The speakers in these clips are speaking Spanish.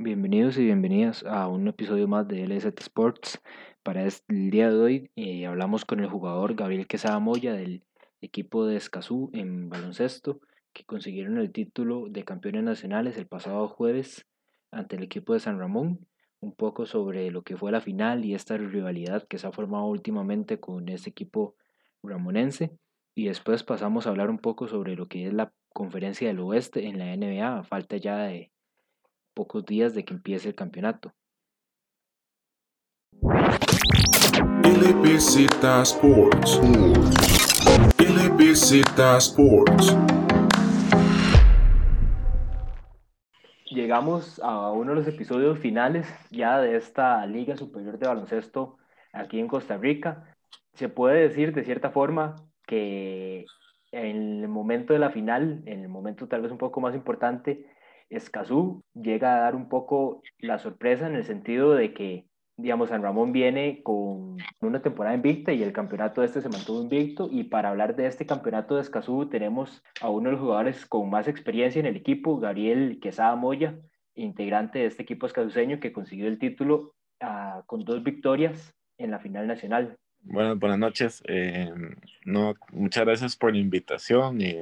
Bienvenidos y bienvenidas a un episodio más de LZ Sports. Para el día de hoy eh, hablamos con el jugador Gabriel Quesada Moya del equipo de Escazú en baloncesto, que consiguieron el título de campeones nacionales el pasado jueves ante el equipo de San Ramón. Un poco sobre lo que fue la final y esta rivalidad que se ha formado últimamente con este equipo ramonense. Y después pasamos a hablar un poco sobre lo que es la conferencia del oeste en la NBA, a falta ya de pocos días de que empiece el campeonato. Sports. Sports. Llegamos a uno de los episodios finales ya de esta Liga Superior de Baloncesto aquí en Costa Rica. Se puede decir de cierta forma que en el momento de la final, en el momento tal vez un poco más importante, Escazú llega a dar un poco la sorpresa en el sentido de que, digamos, San Ramón viene con una temporada invicta y el campeonato este se mantuvo invicto. Y para hablar de este campeonato de Escazú, tenemos a uno de los jugadores con más experiencia en el equipo, Gabriel Quesada Moya, integrante de este equipo escazuseño que consiguió el título ah, con dos victorias en la final nacional. Bueno, buenas noches. Eh, no, muchas gracias por la invitación. Y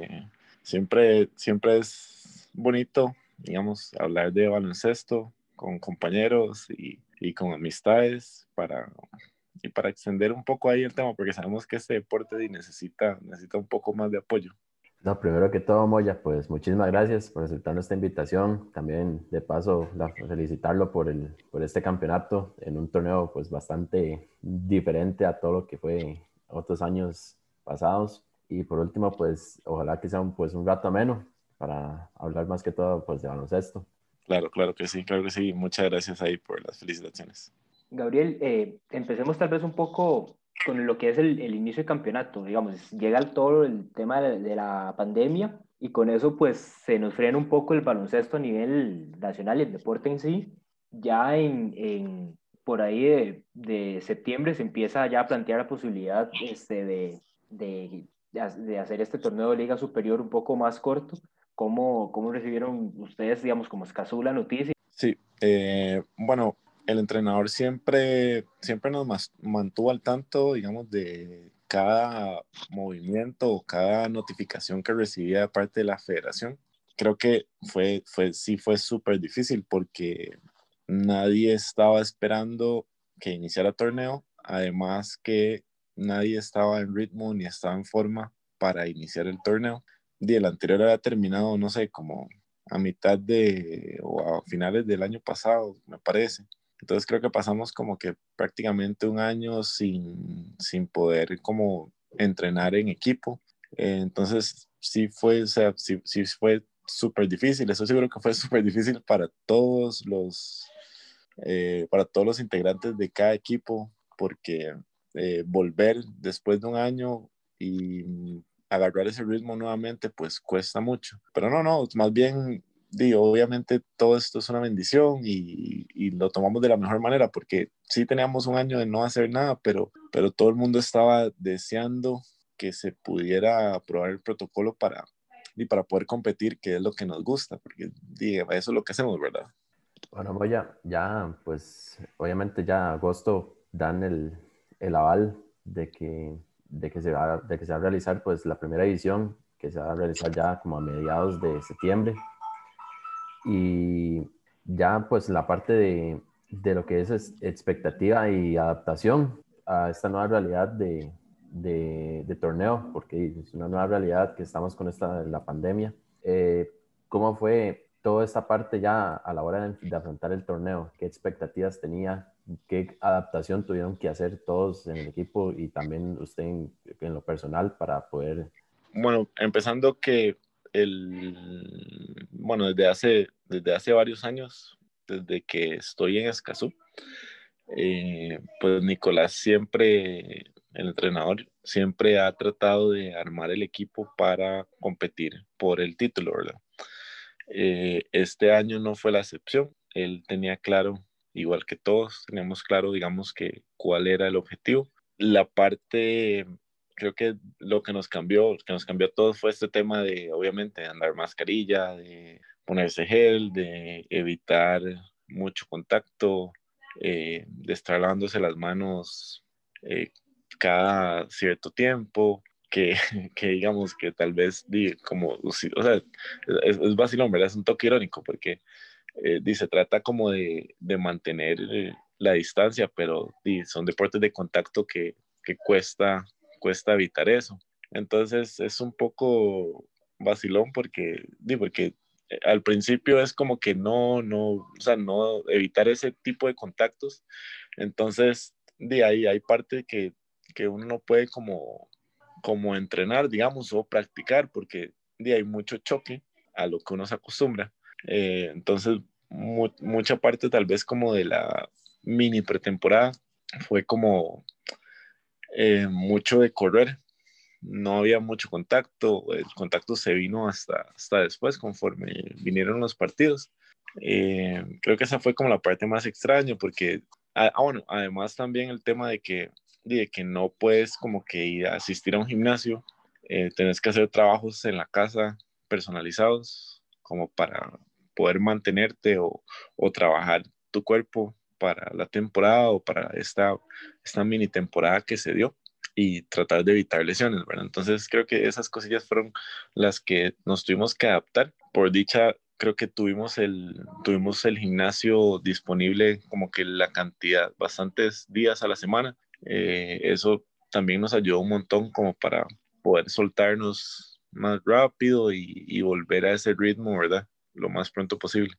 siempre, siempre es bonito, digamos, hablar de baloncesto con compañeros y, y con amistades para, y para extender un poco ahí el tema, porque sabemos que este deporte necesita, necesita un poco más de apoyo. No, primero que todo, Moya, pues muchísimas gracias por aceptar nuestra invitación. También, de paso, felicitarlo por, el, por este campeonato en un torneo pues bastante diferente a todo lo que fue otros años pasados. Y por último, pues ojalá que sea un, pues, un rato ameno para hablar más que todo pues de baloncesto. Claro, claro que sí, claro que sí. Muchas gracias ahí por las felicitaciones. Gabriel, eh, empecemos tal vez un poco con lo que es el, el inicio del campeonato, digamos, llega todo el tema de, la pandemia y con eso pues se nos frena un poco el baloncesto a nivel nacional y el deporte en sí. Ya en, en por ahí de, de, septiembre se empieza ya a plantear la posibilidad este, de, de, de, hacer este torneo de liga superior un poco más corto. ¿Cómo, cómo recibieron ustedes, digamos, como escaso la noticia? Sí, eh, bueno, el entrenador siempre, siempre nos mantuvo al tanto, digamos, de cada movimiento o cada notificación que recibía de parte de la federación. Creo que fue, fue, sí fue súper difícil porque nadie estaba esperando que iniciara el torneo, además que nadie estaba en ritmo ni estaba en forma para iniciar el torneo. Y el anterior había terminado, no sé, como a mitad de o a finales del año pasado, me parece. Entonces creo que pasamos como que prácticamente un año sin, sin poder como entrenar en equipo. entonces sí fue, o sea, sí, sí fue súper difícil. Eso seguro que fue súper difícil para todos los, eh, para todos los integrantes de cada equipo, porque eh, volver después de un año y agarrar ese ritmo nuevamente, pues cuesta mucho. Pero no, no, más bien digo, obviamente todo esto es una bendición y, y, lo tomamos de la mejor manera porque sí teníamos un año de no hacer nada, pero, pero todo el mundo estaba deseando que se pudiera aprobar el protocolo para, y para poder competir, que es lo que nos gusta, porque digo, eso es lo que hacemos, ¿verdad? Bueno, Moya, ya, pues obviamente ya agosto dan el, el aval de que, de, que se va, de que se va a realizar pues la primera edición, que se va a realizar ya como a mediados de septiembre y ya pues la parte de, de lo que es expectativa y adaptación a esta nueva realidad de, de, torneo, porque es una nueva realidad que estamos con esta, la pandemia. Eh, ¿Cómo fue toda esta parte ya a la hora de, afrontar el torneo? ¿Qué expectativas tenía? ¿Qué adaptación tuvieron que hacer todos en el equipo y también usted en, lo personal para poder... Bueno, empezando que el, bueno, desde hace, desde hace varios años, desde que estoy en Escazú, eh, pues Nicolás siempre, el entrenador, siempre ha tratado de armar el equipo para competir por el título, ¿verdad? Eh, este año no fue la excepción. Él tenía claro, igual que todos, teníamos claro, digamos, que cuál era el objetivo. La parte creo que lo que nos cambió, lo que nos cambió a todos fue este tema de, obviamente, andar mascarilla, de ponerse gel, de evitar mucho contacto, eh, de estar lavándose las manos eh, cada cierto tiempo, que, que, digamos que tal vez, como, o sea, es, es vacilón, ¿verdad? Es un toque irónico porque eh, se trata como de, de mantener la distancia, pero son deportes de contacto que, que cuesta, cuesta evitar eso. Entonces es un poco vacilón porque, di, porque eh, al principio es como que no, no, o sea, no evitar ese tipo de contactos. Entonces, de ahí hay parte que, que uno no puede como, como entrenar, digamos, o practicar, porque de hay mucho choque a lo que uno se acostumbra. Eh, entonces, mucha parte tal vez como de la mini pretemporada fue como eh, mucho de correr, no había mucho contacto, el contacto se vino hasta, hasta después, conforme vinieron los partidos. Eh, creo que esa fue como la parte más extraña, porque, ah, ah, bueno, además también el tema de que, de que no puedes como que ir a asistir a un gimnasio, eh, tenés que hacer trabajos en la casa personalizados, como para poder mantenerte o, o trabajar tu cuerpo para la temporada o para esta, esta mini temporada que se dio y tratar de evitar lesiones, ¿verdad? Entonces creo que esas cosillas fueron las que nos tuvimos que adaptar. Por dicha, creo que tuvimos el, tuvimos el gimnasio disponible como que la cantidad, bastantes días a la semana. Eh, eso también nos ayudó un montón como para poder soltarnos más rápido y, y volver a ese ritmo, ¿verdad? Lo más pronto posible.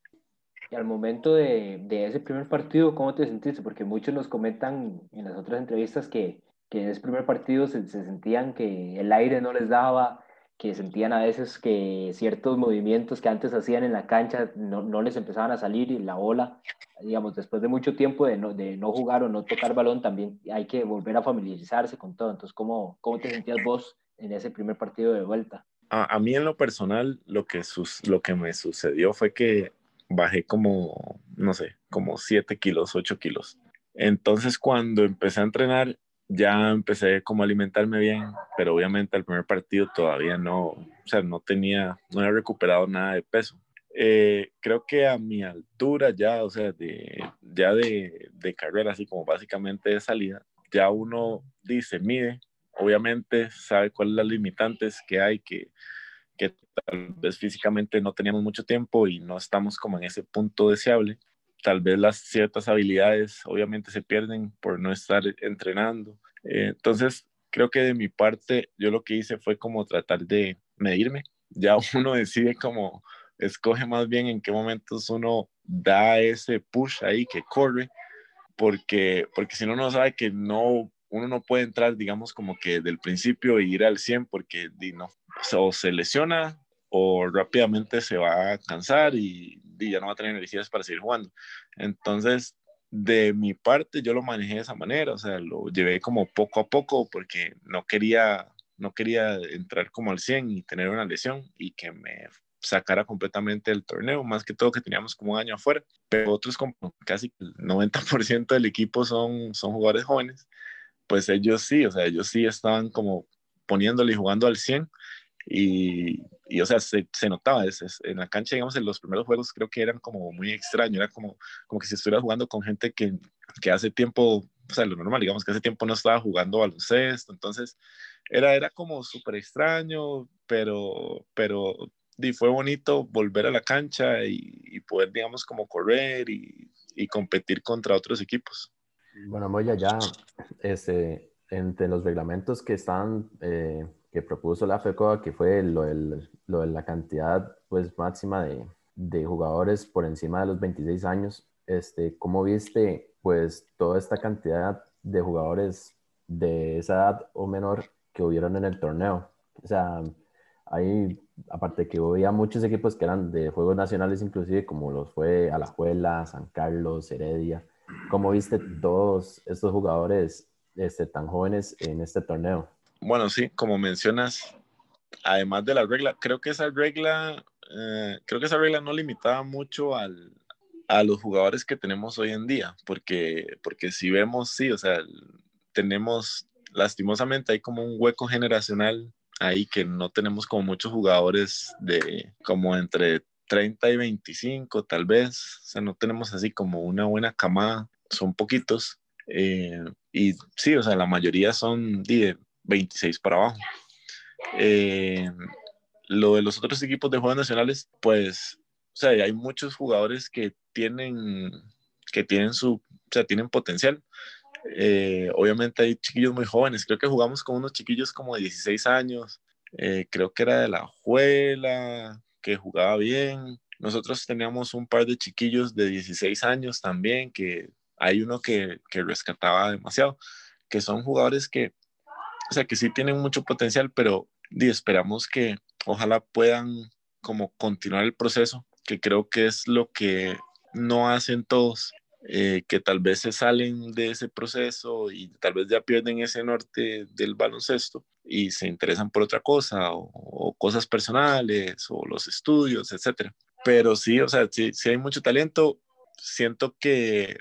Y al momento de, de, ese primer partido, ¿cómo te sentiste? Porque muchos nos comentan en las otras entrevistas que, que en ese primer partido se, se, sentían que el aire no les daba, que sentían a veces que ciertos movimientos que antes hacían en la cancha no, no les empezaban a salir y la ola, digamos, después de mucho tiempo de no, de no jugar o no tocar balón, también hay que volver a familiarizarse con todo. Entonces, ¿cómo, cómo te sentías vos en ese primer partido de vuelta? A, mí en lo personal, lo que, sus, lo que me sucedió fue que bajé como, no sé, como 7 kilos, 8 kilos. Entonces, cuando empecé a entrenar, ya empecé como a alimentarme bien, pero obviamente al primer partido todavía no, o sea, no tenía, no había recuperado nada de peso. Eh, creo que a mi altura ya, o sea, de, ya de, de carrera, así como básicamente de salida, ya uno dice, mide, obviamente sabe cuáles las limitantes que hay, que, que tal vez físicamente no teníamos mucho tiempo y no estamos como en ese punto deseable tal vez las ciertas habilidades obviamente se pierden por no estar entrenando. Eh, entonces, creo que de mi parte, yo lo que hice fue como tratar de medirme. Ya uno decide como, escoge más bien en qué momentos uno da ese push ahí que corre, porque, porque si no, no sabe que no, uno no puede entrar, digamos, como que del principio e ir al 100 porque no, o se lesiona o rápidamente se va a cansar y, ya no va a tener energías para seguir jugando. Entonces, de mi parte, yo lo manejé de esa manera, o sea, lo llevé como poco a poco porque no quería, no quería entrar como al 100 y tener una lesión y que me sacara completamente del torneo, más que todo que teníamos como un año afuera, pero otros como casi el 90% del equipo son, son jugadores jóvenes, pues ellos sí, o sea, ellos sí estaban como poniéndole y jugando al 100 y, y o sea, se, se notaba, es, en la cancha, digamos, en los primeros juegos creo que eran como muy extraños, era como, como que si estuviera jugando con gente que, que hace tiempo, o sea, lo normal, digamos, que hace tiempo no estaba jugando baloncesto, entonces era, era como súper extraño, pero, pero y fue bonito volver a la cancha y, poder, digamos, como correr y, competir contra otros equipos. Bueno, Moya, ya este, entre los reglamentos que están... Eh que propuso la FECOA, que fue lo, lo de la cantidad pues, máxima de, de, jugadores por encima de los 26 años. Este, ¿Cómo viste pues, toda esta cantidad de jugadores de esa edad o menor que hubieron en el torneo? O sea, hay, aparte que había muchos equipos que eran de Juegos Nacionales, inclusive como los fue Alajuela, San Carlos, Heredia. ¿Cómo viste todos estos jugadores este, tan jóvenes en este torneo? Bueno, sí, como mencionas, además de la regla, creo que esa regla, eh, creo que esa regla no limitaba mucho al, a los jugadores que tenemos hoy en día, porque, porque si vemos, sí, o sea, tenemos, lastimosamente, hay como un hueco generacional ahí que no tenemos como muchos jugadores de como entre 30 y 25 tal vez, o sea, no tenemos así como una buena camada, son poquitos. Eh, y sí, o sea, la mayoría son de 26 para abajo. Eh, lo de los otros equipos de Juegos Nacionales, pues, o sea, hay muchos jugadores que tienen, que tienen su, o sea, tienen potencial. Eh, obviamente hay chiquillos muy jóvenes, creo que jugamos con unos chiquillos como de 16 años, creo que era de la Juela, que jugaba bien. Nosotros teníamos un par de chiquillos de 16 años también, que hay uno que, que rescataba demasiado, que son jugadores que, o sea, que sí tienen mucho potencial, pero esperamos que ojalá puedan como continuar el proceso, que creo que es lo que no hacen todos, eh, que tal vez se salen de ese proceso y tal vez ya pierden ese norte del baloncesto y se interesan por otra cosa o, o cosas personales o los estudios, etcétera. Pero sí, o sea, sí, sí hay mucho talento. Siento que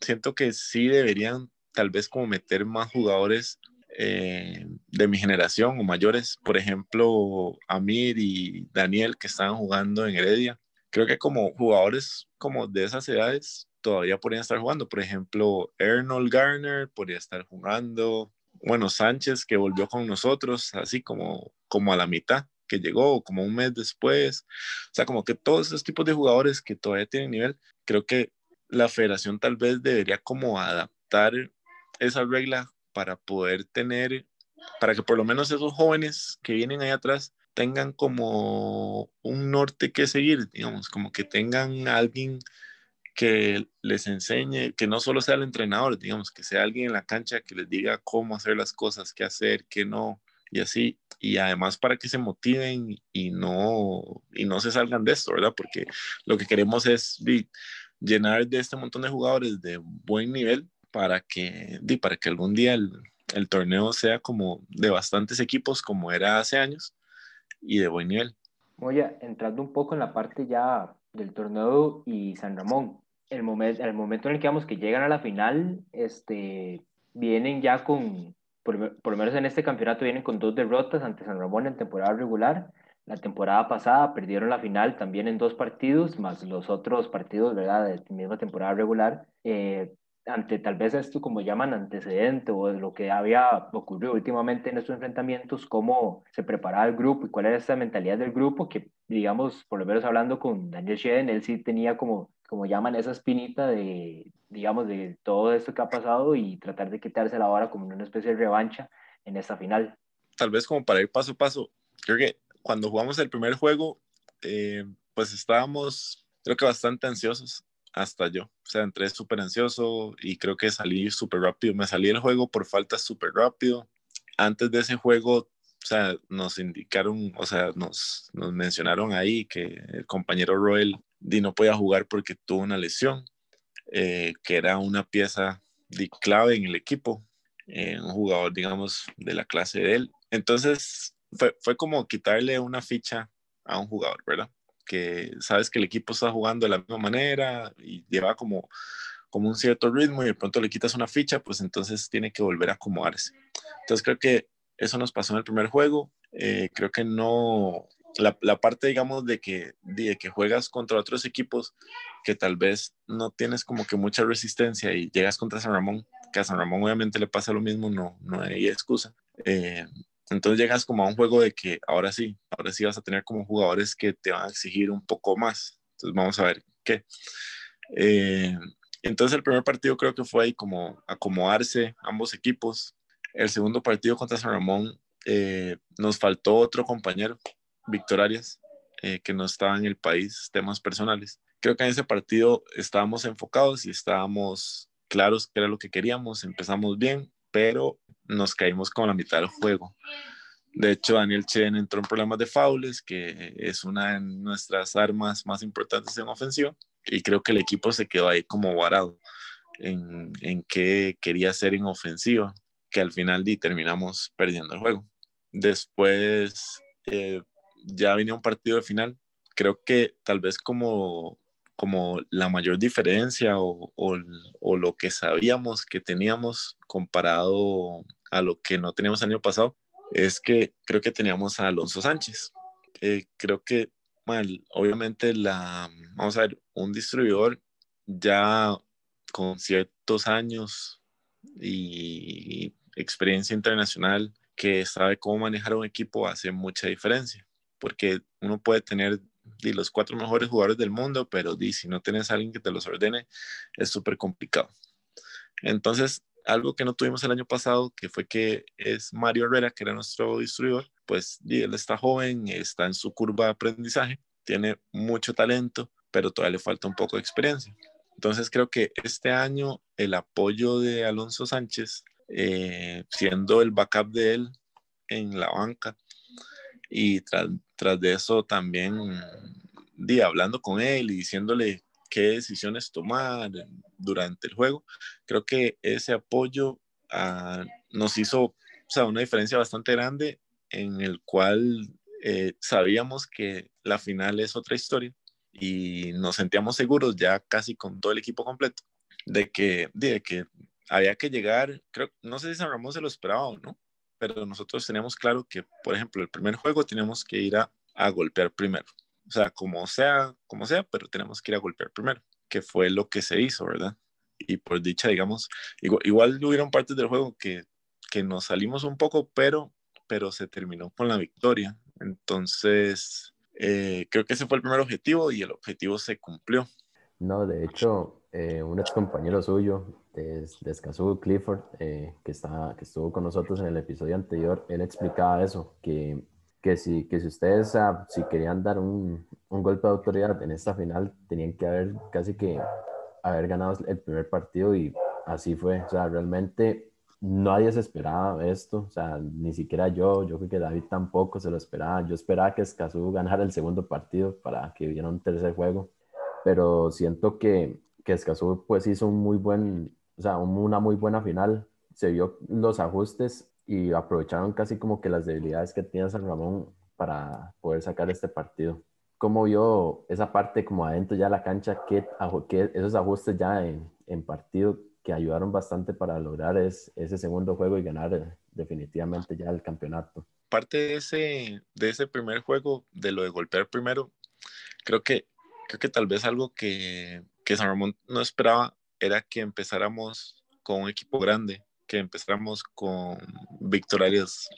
siento que sí deberían tal vez como meter más jugadores eh, de mi generación o mayores, por ejemplo, Amir y Daniel que estaban jugando en Heredia. Creo que como jugadores como de esas edades todavía podrían estar jugando. Por ejemplo, Arnold Garner podría estar jugando. Bueno, Sánchez que volvió con nosotros, así como, como a la mitad que llegó, como un mes después. O sea, como que todos esos tipos de jugadores que todavía tienen nivel, creo que la federación tal vez debería como adaptar esa regla para poder tener, para que por lo menos esos jóvenes que vienen ahí atrás tengan como un norte que seguir, digamos, como que tengan alguien que les enseñe, que no solo sea el entrenador, digamos, que sea alguien en la cancha que les diga cómo hacer las cosas, qué hacer, qué no, y así, y además para que se motiven y no, y no se salgan de esto, ¿verdad? Porque lo que queremos es llenar de este montón de jugadores de buen nivel para que, para que algún día el, el torneo sea como de bastantes equipos como era hace años y de buen nivel. Oye, entrando un poco en la parte ya del torneo y San Ramón, el, momento el momento en el que vamos que llegan a la final, este, vienen ya con, por, por, lo menos en este campeonato, vienen con dos derrotas ante San Ramón en temporada regular la temporada pasada perdieron la final también en dos partidos, más los otros partidos, ¿verdad?, de misma temporada regular. Eh, ante tal vez esto como llaman antecedente o lo que había ocurrido últimamente en estos enfrentamientos, cómo se preparaba el grupo y cuál era esa mentalidad del grupo, que digamos, por lo menos hablando con Daniel Sheden, él sí tenía como, como llaman esa espinita de, digamos, de todo esto que ha pasado y tratar de quitársela ahora como una especie de revancha en esta final. Tal vez como para ir paso a paso, creo que cuando jugamos el primer juego, eh, pues estábamos, creo que bastante ansiosos, hasta yo. O sea, entré súper ansioso y creo que salí súper rápido. Me salí del juego por falta súper rápido. Antes de ese juego, o sea, nos indicaron, o sea, nos, mencionaron ahí que el compañero Roel Di no podía jugar porque tuvo una lesión, eh, que era una pieza de clave en el equipo, eh, un jugador, digamos, de la clase de él. Entonces, fue, fue como quitarle una ficha a un jugador, ¿verdad? Que sabes que el equipo está jugando de la misma manera y lleva como, como un cierto ritmo y de pronto le quitas una ficha, pues entonces tiene que volver a acomodarse. Entonces creo que eso nos pasó en el primer juego. Eh, creo que no, la, la, parte, digamos, de que, de que juegas contra otros equipos que tal vez no tienes como que mucha resistencia y llegas contra San Ramón, que a San Ramón obviamente le pasa lo mismo, no, no hay excusa. Eh, entonces llegas como a un juego de que ahora sí, ahora sí vas a tener como jugadores que te van a exigir un poco más. Entonces vamos a ver qué. Eh, entonces el primer partido creo que fue ahí como acomodarse ambos equipos. El segundo partido contra San Ramón eh, nos faltó otro compañero, Víctor Arias, eh, que no estaba en el país, temas personales. Creo que en ese partido estábamos enfocados y estábamos claros que era lo que queríamos, empezamos bien, pero nos caímos con la mitad del juego. De hecho, Daniel Chen entró en problemas de faules, que es una de nuestras armas más importantes en ofensiva, y creo que el equipo se quedó ahí como varado en, en qué quería hacer en ofensiva, que al final terminamos perdiendo el juego. Después eh, ya venía un partido de final. Creo que tal vez como como la mayor diferencia o, o, lo que sabíamos que teníamos comparado a lo que no teníamos el año pasado es que creo que teníamos a Alonso Sánchez. Eh, creo que mal, obviamente la, vamos a ver, un distribuidor ya con ciertos años y experiencia internacional que sabe cómo manejar un equipo hace mucha diferencia, porque uno puede tener los cuatro mejores jugadores del mundo, pero si no tienes a alguien que te los ordene, es súper complicado. Entonces, algo que no tuvimos el año pasado, que fue que es Mario Herrera, que era nuestro distribuidor, pues él está joven, está en su curva de aprendizaje, tiene mucho talento, pero todavía le falta un poco de experiencia. Entonces creo que este año el apoyo de Alonso Sánchez, eh, siendo el backup de él en la banca, y tras, tras de eso también di, hablando con él y diciéndole qué decisiones tomar durante el juego, creo que ese apoyo ah, nos hizo o sea, una diferencia bastante grande en el cual eh, sabíamos que la final es otra historia y nos sentíamos seguros ya casi con todo el equipo completo de que, de que había que llegar, creo, no sé si San Ramón se lo esperaba o no, pero nosotros teníamos claro que, por ejemplo, el primer juego teníamos que ir a, a golpear primero. O sea, como sea, como sea, pero tenemos que ir a golpear primero, que fue lo que se hizo, ¿verdad? Y por dicha, digamos, igual, igual hubieron partes del juego que, que nos salimos un poco, pero, pero se terminó con la victoria. Entonces, eh, creo que ese fue el primer objetivo y el objetivo se cumplió. No, de hecho, eh, un ex compañero suyo de, de Clifford, eh, que, está, que estuvo con nosotros en el episodio anterior, él explicaba eso, que, que, si, que si ustedes ah, si querían dar un, un, golpe de autoridad en esta final, tenían que haber casi que haber ganado el primer partido y así fue. O sea, realmente nadie se esperaba esto, o sea, ni siquiera yo, yo creo que David tampoco se lo esperaba. Yo esperaba que Escazú ganara el segundo partido para que hubiera un tercer juego, pero siento que, que Escazú pues hizo un muy buen, o sea, una muy buena final. Se vio los ajustes y aprovecharon casi como que las debilidades que tenía San Ramón para poder sacar este partido. ¿Cómo vio esa parte como adentro ya de la cancha? ¿Qué, qué esos ajustes ya en, en, partido que ayudaron bastante para lograr es, ese segundo juego y ganar eh, definitivamente ya el campeonato? Parte de ese, de ese primer juego, de lo de golpear primero, creo que, creo que tal vez algo que, que San Ramón no esperaba era que empezáramos con un equipo grande, que empezáramos con Víctor Arias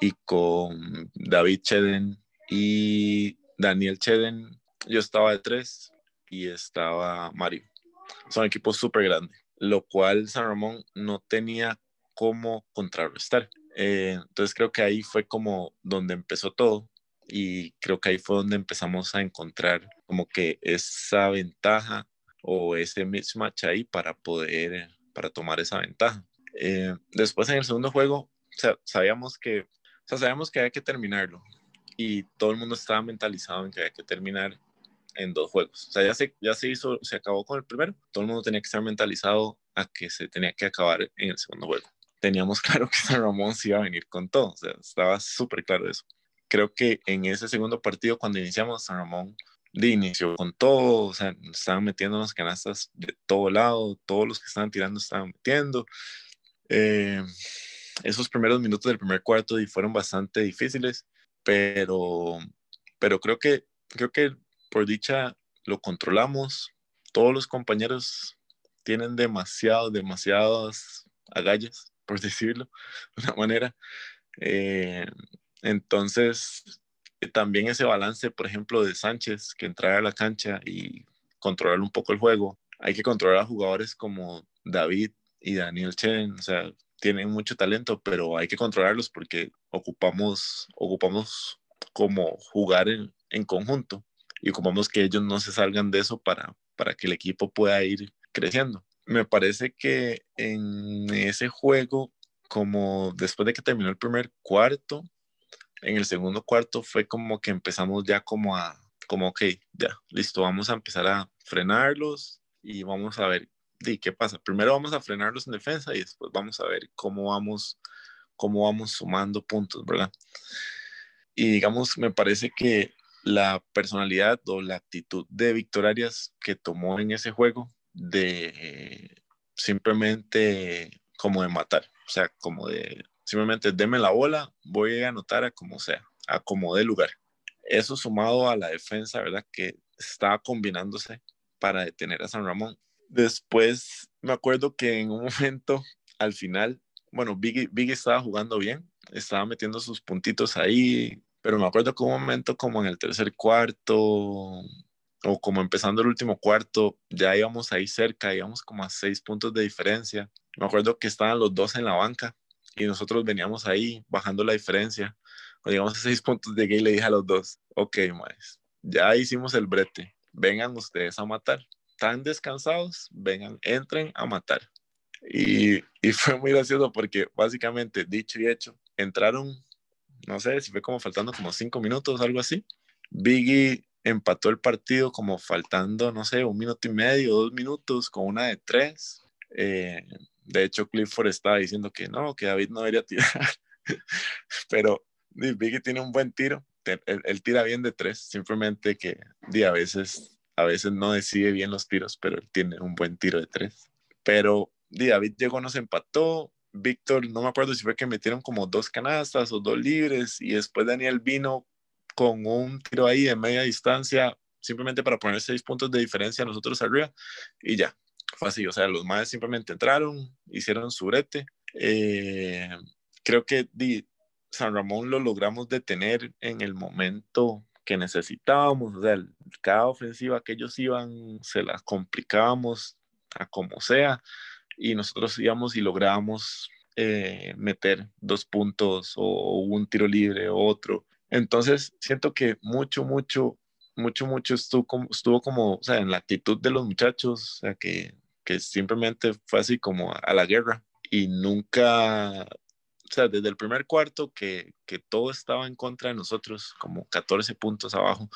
y con David Cheden y Daniel Cheden. Yo estaba de tres y estaba Mario. Son equipos súper grandes, lo cual San Ramón no tenía cómo contrarrestar. Eh, entonces creo que ahí fue como donde empezó todo y creo que ahí fue donde empezamos a encontrar como que esa ventaja o ese mismatch ahí para poder, para tomar esa ventaja. Eh, después en el segundo juego, sabíamos que, o sea, sabíamos que había que terminarlo y todo el mundo estaba mentalizado en que había que terminar en dos juegos. O sea, ya se, ya se hizo, se acabó con el primero, todo el mundo tenía que estar mentalizado a que se tenía que acabar en el segundo juego. Teníamos claro que San Ramón se iba a venir con todo, o sea, estaba súper claro eso. Creo que en ese segundo partido, cuando iniciamos, San Ramón de inicio con todo, o sea, estaban metiendo las canastas de todo lado, todos los que estaban tirando estaban metiendo. Eh, esos primeros minutos del primer cuarto fueron bastante difíciles, pero, pero creo, que, creo que por dicha lo controlamos. Todos los compañeros tienen demasiado, demasiadas agallas, por decirlo de una manera. Eh, entonces, también ese balance, por ejemplo, de Sánchez, que entrara a la cancha y controlar un poco el juego. Hay que controlar a jugadores como David y Daniel Chen, o sea, tienen mucho talento, pero hay que controlarlos porque ocupamos, ocupamos como jugar en, en conjunto y ocupamos que ellos no se salgan de eso para, para que el equipo pueda ir creciendo. Me parece que en ese juego, como después de que terminó el primer cuarto, en el segundo cuarto fue como que empezamos ya como a, como, ok, ya, listo, vamos a empezar a frenarlos y vamos a ver ¿y qué pasa. Primero vamos a frenarlos en defensa y después vamos a ver cómo vamos, cómo vamos sumando puntos, ¿verdad? Y digamos, me parece que la personalidad o la actitud de Víctor Arias que tomó en ese juego de simplemente como de matar, o sea, como de simplemente deme la bola, voy a anotar a como sea, a como dé lugar. eso sumado a la defensa, ¿verdad? Que estaba combinándose para detener a San Ramón. Después me acuerdo que en un momento, al final, bueno, Biggie, Biggie estaba jugando bien, estaba metiendo sus puntitos ahí, pero me acuerdo que un momento como en el tercer cuarto o como empezando el último cuarto, ya íbamos ahí cerca, íbamos como a seis puntos de diferencia. Me acuerdo que estaban los dos en la banca y nosotros veníamos ahí bajando la diferencia. Cuando llegamos a seis puntos de gay, le dije a los dos, ok, más, ya hicimos el brete, vengan ustedes a matar. Están descansados, vengan, entren a matar. Y, y fue muy gracioso porque básicamente, dicho y hecho, entraron, no sé si fue como faltando como cinco minutos, algo así. Biggie empató el partido como faltando, no sé, un minuto y medio, dos minutos, con una de tres. Eh, de hecho, Clifford estaba diciendo que no, que David no debería tirar. Pero Biggie tiene un buen tiro. Él, tira bien de tres, simplemente que a veces, a veces no decide bien los tiros, pero él tiene un buen tiro de tres. Pero David llegó, nos empató. Víctor, no me acuerdo si fue que metieron como dos canastas o dos libres y después Daniel vino con un tiro ahí de media distancia simplemente para poner seis puntos de diferencia nosotros arriba y ya, fue así, o sea, los más simplemente entraron, hicieron su brete. Eh, creo que San Ramón lo logramos detener en el momento que necesitábamos, o sea, cada ofensiva que ellos iban se la complicábamos a como sea y nosotros íbamos y lográbamos eh, meter dos puntos o un tiro libre o otro. Entonces, siento que mucho, mucho, mucho, mucho estuvo como, estuvo como o sea, en la actitud de los muchachos, o sea, que que simplemente fue así como a la guerra y nunca, o sea, desde el primer cuarto que, que todo estaba en contra de nosotros, como 14 puntos abajo.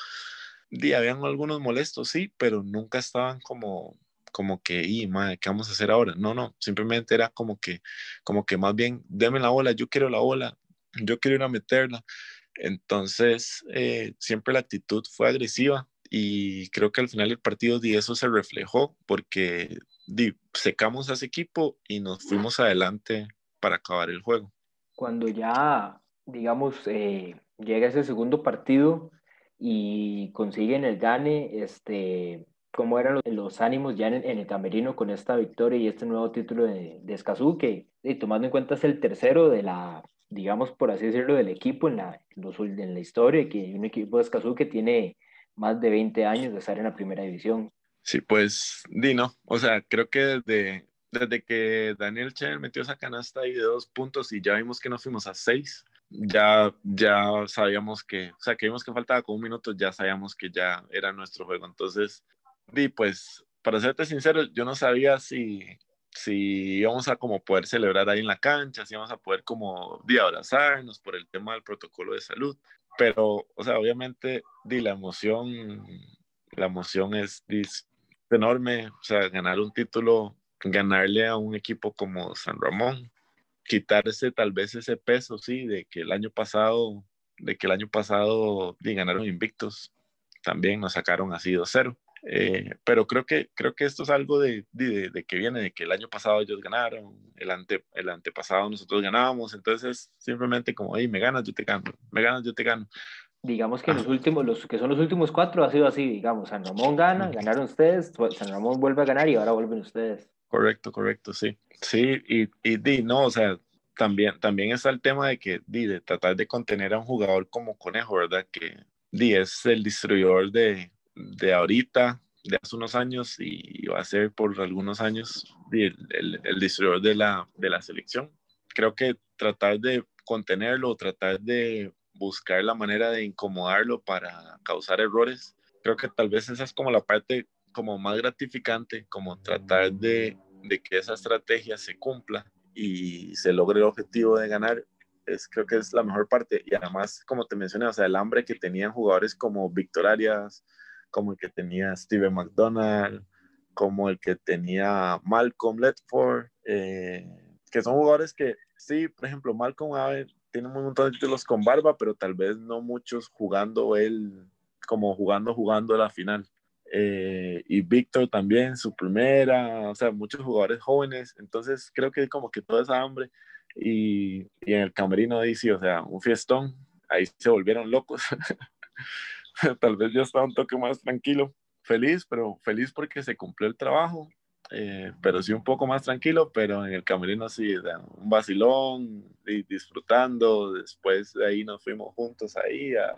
Y habían algunos molestos, sí, pero nunca estaban como, como que, y madre, ¿qué vamos a hacer ahora? No, no, simplemente era como que, como que más bien, deme la bola, yo quiero la bola, yo quiero ir a meterla. Entonces, eh, siempre la actitud fue agresiva y creo que al final del partido y eso se reflejó porque secamos a ese equipo y nos fuimos adelante para acabar el juego. Cuando ya, digamos, eh, llega ese segundo partido y consiguen el gane, este, ¿cómo eran los, ánimos ya en, el camerino con esta victoria y este nuevo título de, de Escazú, que tomando en cuenta es el tercero de la, digamos, por así decirlo, del equipo en la, en la historia, que un equipo de Escazú que tiene más de 20 años de estar en la primera división. Sí, pues, Dino, o sea, creo que desde, desde que Daniel Chen metió esa canasta ahí de dos puntos y ya vimos que nos fuimos a seis, ya, ya sabíamos que, o sea, que vimos que faltaba con un minuto, ya sabíamos que ya era nuestro juego. Entonces, di, pues, para serte sincero, yo no sabía si, si íbamos a como poder celebrar ahí en la cancha, si íbamos a poder como di, abrazarnos por el tema del protocolo de salud. Pero, o sea, obviamente, di, la emoción, la emoción es, enorme, o sea, ganar un título, ganarle a un equipo como San Ramón, quitarse tal vez ese peso, sí, de que el año pasado, de que el año pasado y ganaron invictos, también nos sacaron así 2-0. Eh, pero creo que, creo que esto es algo de, de, que viene de que el año pasado ellos ganaron, el, ante, el antepasado nosotros ganábamos, entonces simplemente como, hey, me ganas, yo te gano, me ganas, yo te gano digamos que los últimos, los que son los últimos cuatro ha sido así, digamos, San Ramón gana, ganaron ustedes, San Ramón vuelve a ganar y ahora vuelven ustedes. Correcto, correcto, sí. Sí, y, y di, no, o sea, también, también está el tema de que, di, de tratar de contener a un jugador como Conejo, ¿verdad? Que, di, es el distribuidor de, de ahorita, de hace unos años y va a ser por algunos años el, el, el, distribuidor de la, de la selección. Creo que tratar de contenerlo, tratar de buscar la manera de incomodarlo para causar errores. Creo que tal vez esa es como la parte como más gratificante, como tratar de, de que esa estrategia se cumpla y se logre el objetivo de ganar. Es, creo que es la mejor parte. Y además, como te mencioné, o el hambre que tenían jugadores como Víctor Arias, como el que tenía Steven McDonald, como el que tenía Malcolm Ledford, eh, que son jugadores que sí, por ejemplo, Malcolm ver tiene un montón de títulos con barba, pero tal vez no muchos jugando él, como jugando, jugando la final. Eh, y Víctor también, su primera, o sea, muchos jugadores jóvenes, entonces creo que como que toda esa hambre y, y en el camerino dice, o sea, un fiestón, ahí se volvieron locos. tal vez ya estaba un toque más tranquilo. Feliz, pero feliz porque se cumplió el trabajo, eh, pero sí un poco más tranquilo, pero en el camerino sí, un vacilón y disfrutando. Después de ahí nos fuimos juntos ahí a,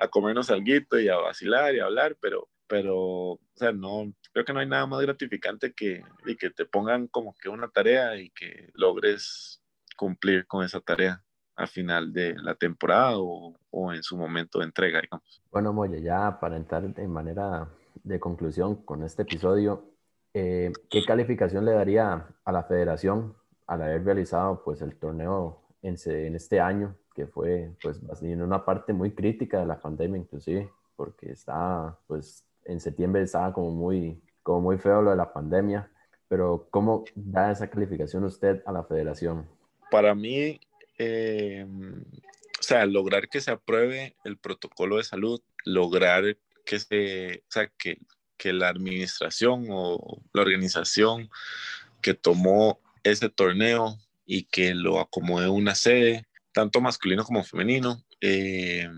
a comernos algo y a vacilar y a hablar, pero, pero, o sea, no, creo que no hay nada más gratificante que, que te pongan como que una tarea y que logres cumplir con esa tarea al final de la temporada o, o en su momento de entrega, digamos. Bueno, Moya, ya para entrar de manera de conclusión con este episodio, eh, ¿qué calificación le daría a la federación al haber realizado pues el torneo en, en este año, que fue pues en una parte muy crítica de la pandemia inclusive, porque está pues en septiembre estaba como muy, como muy feo lo de la pandemia, pero ¿cómo da esa calificación usted a la federación? Para mí, eh, o sea, lograr que se apruebe el protocolo de salud, lograr que se, o sea, que, que la administración o la organización que tomó ese torneo y que lo acomode una sede, tanto masculino como femenino, eh,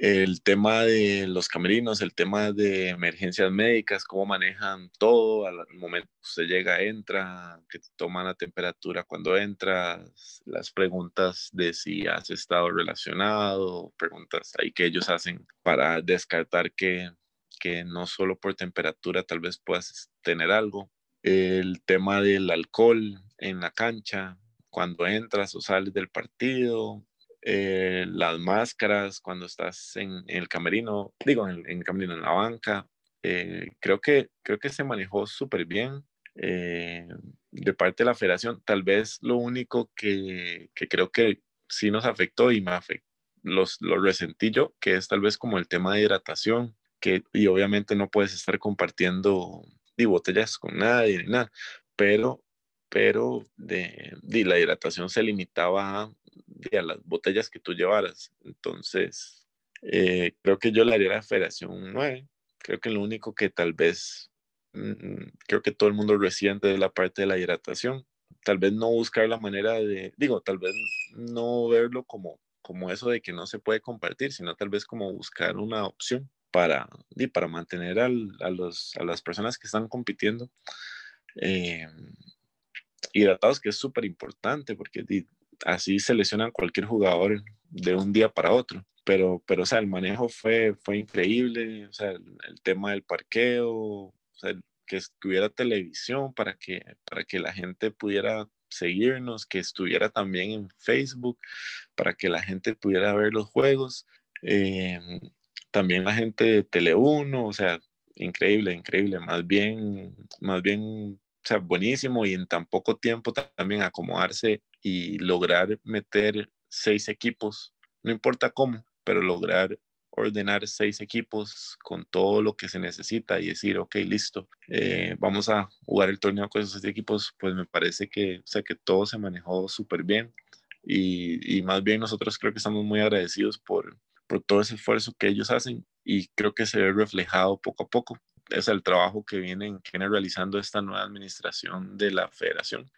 el tema de los camerinos, el tema de emergencias médicas, cómo manejan todo, al momento que usted llega, entra, que te toman la temperatura cuando entras, las preguntas de si has estado relacionado, preguntas ahí que ellos hacen para descartar que, que no solo por temperatura tal vez puedas tener algo. El tema del alcohol en la cancha, cuando entras o sales del partido, eh, las máscaras cuando estás en, el camerino, digo, en, camerino, en la banca. Eh, creo, que, creo que se manejó súper bien eh, de parte de la federación. Tal vez lo único que, que creo que sí nos afectó y me afectó, los, lo resentí yo, que es tal vez como el tema de hidratación, y obviamente no puedes estar compartiendo de botellas con nadie ni nada, pero pero de, de, la hidratación se limitaba a las botellas que tú llevaras. Entonces, eh, creo que yo le haría la Federación 9. Creo que lo único que tal vez, mm, creo que todo el mundo resiente de la parte de la hidratación. Tal vez no buscar la manera de, digo, tal vez no verlo como, como eso de que no se puede compartir, sino tal vez como buscar una opción para, y para mantener al, a, los, a las personas que están compitiendo eh, hidratados, que es súper importante, porque así seleccionan cualquier jugador de un día para otro. Pero, pero o sea, el manejo fue, fue increíble, o sea, el, tema del parqueo, o sea, que hubiera televisión para que, para que la gente pudiera seguirnos, que estuviera también en Facebook, para que la gente pudiera ver los juegos. Eh, también la gente de Tele1, o sea, increíble, increíble, más bien, más bien, o sea, buenísimo y en tan poco tiempo también acomodarse y lograr meter seis equipos, no importa cómo, pero lograr ordenar seis equipos con todo lo que se necesita y decir, ok, listo, eh, vamos a jugar el torneo con esos seis equipos, pues me parece que, o sea, que todo se manejó súper bien y, y, más bien nosotros creo que estamos muy agradecidos por, por todo ese esfuerzo que ellos hacen y creo que se ve reflejado poco a poco. Es el trabajo que vienen, que viene realizando esta nueva administración de la federación,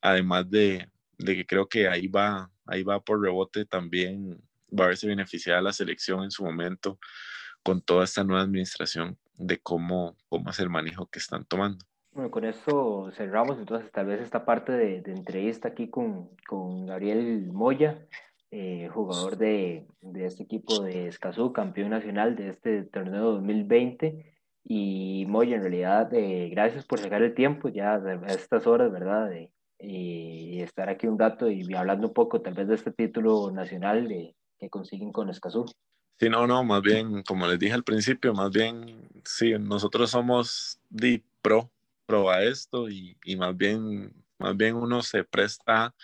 además de, de que creo que ahí va, ahí va por rebote también, va a verse beneficiada la selección en su momento con toda esta nueva administración de cómo, cómo es el manejo que están tomando. Bueno, con esto cerramos entonces tal vez esta parte de, de entrevista aquí con, con Gabriel Moya, eh, jugador de, de, este equipo de Escazú, campeón nacional de este torneo 2020. Y Moya, en realidad, eh, gracias por sacar el tiempo ya a estas horas, ¿verdad? De, y estar aquí un rato y hablando un poco tal vez de este título nacional de, que consiguen con Escazú. Sí, no, no, más bien, como les dije al principio, más bien, sí, nosotros somos de pro, pro a esto y, y más bien, más bien uno se presta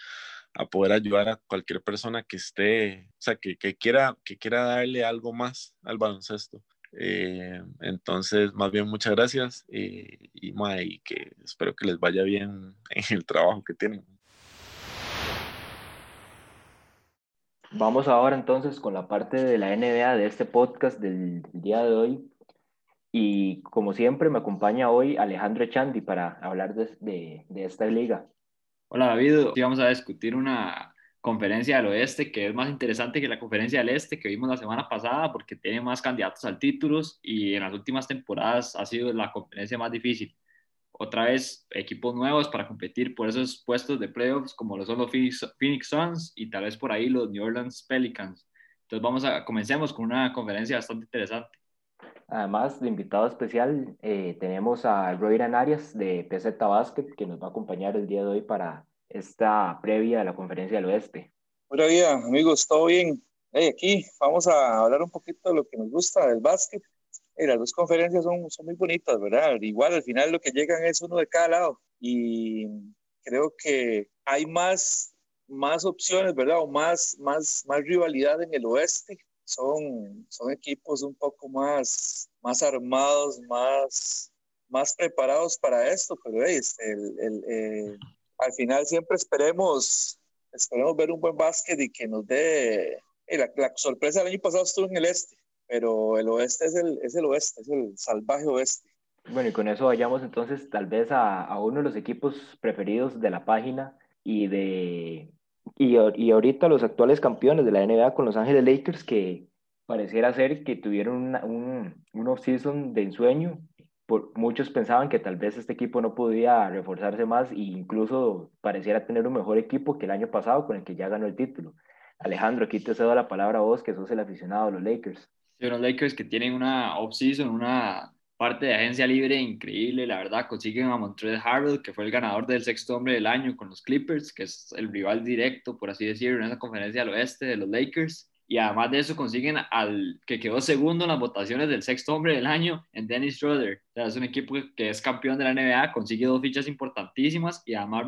a poder ayudar a cualquier persona que esté, o sea, que, que quiera, que quiera darle algo más al baloncesto. Eh, entonces, más bien, muchas gracias y, y, que espero que les vaya bien en el trabajo que tienen. Vamos ahora entonces con la parte de la NBA de este podcast del, día de hoy. Y como siempre, me acompaña hoy Alejandro Echandi para hablar de, de, de esta liga. Hola David, hoy vamos a discutir una conferencia del oeste, que es más interesante que la conferencia del este que vimos la semana pasada, porque tiene más candidatos al títulos y en las últimas temporadas ha sido la conferencia más difícil. Otra vez, equipos nuevos para competir por esos puestos de playoffs, como lo son los Phoenix, Suns y tal vez por ahí los New Orleans Pelicans. Entonces, vamos a comencemos con una conferencia bastante interesante. Además, de invitado especial, eh, tenemos a Royran Arias de PZ Basket, que nos va a acompañar el día de hoy para esta previa de la conferencia del oeste. Buenos días, amigos, ¿todo bien? Hey, aquí vamos a hablar un poquito de lo que nos gusta del básquet. las dos conferencias son, son muy bonitas, ¿verdad? Igual al final lo que llegan es uno de cada lado y creo que hay más, más opciones, ¿verdad? O más, más, más rivalidad en el oeste. Son, son equipos un poco más, más armados, más, más preparados para esto, pero hey, este, el, el, eh, al final siempre esperemos, esperemos ver un buen básquet y que nos dé... Eh, la, la, sorpresa del año pasado estuvo en el este, pero el oeste es el, es el oeste, es el salvaje oeste. Bueno, y con eso vayamos entonces tal vez a, a uno de los equipos preferidos de la página y de y, y, ahorita los actuales campeones de la NBA con Los Ángeles Lakers que pareciera ser que tuvieron una, un, un off-season de ensueño muchos pensaban que tal vez este equipo no podía reforzarse más e incluso pareciera tener un mejor equipo que el año pasado con el que ya ganó el título. Alejandro, aquí te cedo la palabra a vos, que sos el aficionado de los Lakers. Sí, los Lakers que tienen una off-season, una parte de agencia libre increíble, la verdad, consiguen a Montrezl Harrell, que fue el ganador del sexto hombre del año con los Clippers, que es el rival directo, por así decirlo, en esa conferencia al oeste de los Lakers y además de eso consiguen al que quedó segundo en las votaciones del sexto hombre del año, en Dennis Schroeder. O sea, es un equipo que es campeón de la NBA, consigue dos fichas importantísimas y además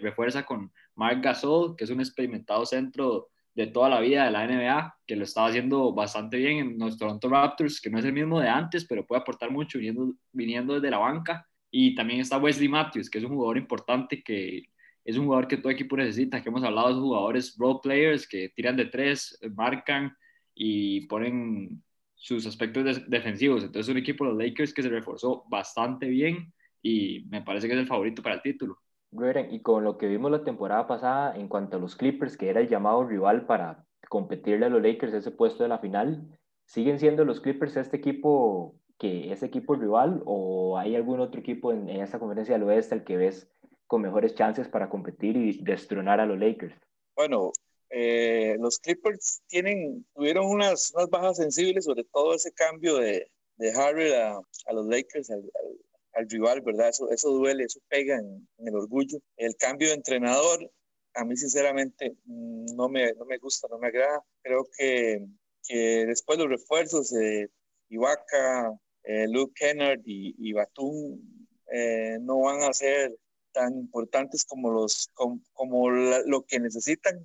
refuerza con Mark Gasol, que es un experimentado centro de toda la vida de la NBA, que lo estaba haciendo bastante bien en los Toronto Raptors, que no es el mismo de antes, pero puede aportar mucho viniendo, viniendo desde la banca. Y también está Wesley Matthews, que es un jugador importante que es un jugador que todo equipo necesita, que hemos hablado de jugadores role players que tiran de tres, marcan y ponen sus aspectos defensivos. Entonces, un equipo de los Lakers que se reforzó bastante bien y me parece que es el favorito para el título. Y con lo que vimos la temporada pasada en cuanto a los Clippers, que era el llamado rival para competirle a los Lakers ese puesto de la final, ¿siguen siendo los Clippers este equipo que es equipo rival o hay algún otro equipo en, en esta conferencia del oeste al que ves con mejores chances para competir y destronar a los Lakers? Bueno, eh, los Clippers tienen, tuvieron unas, unas, bajas sensibles, sobre todo ese cambio de, de Harry a, a, los Lakers, al, al, rival, ¿verdad? Eso, eso duele, eso pega en, el orgullo. El cambio de entrenador, a mí sinceramente mm, no me, no me gusta, no me agrada. Creo que, que después los refuerzos de Ibaka, eh, Luke Kennard y, y Batum eh, no van a ser tan importantes como, los, como, lo que necesitan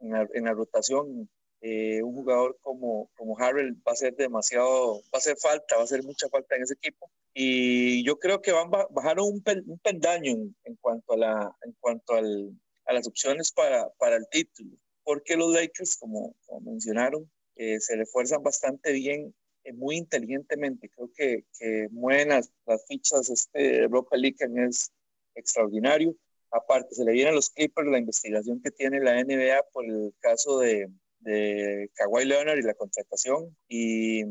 en la, en la rotación. Eh, un jugador como, como Harrell va a ser demasiado, va a hacer falta, va a hacer mucha falta en ese equipo. Y yo creo que van a bajar un, un pendaño en, cuanto, a, la, en cuanto al, a las opciones para, para el título. Porque los Lakers, como, como mencionaron, eh, se refuerzan bastante bien, eh, muy inteligentemente. Creo que, que mueven las, las fichas. Este Rob Pelican es extraordinario. Aparte, se le vienen los Clippers la investigación que tiene la NBA por el caso de, de Kawhi Leonard y la contratación. Y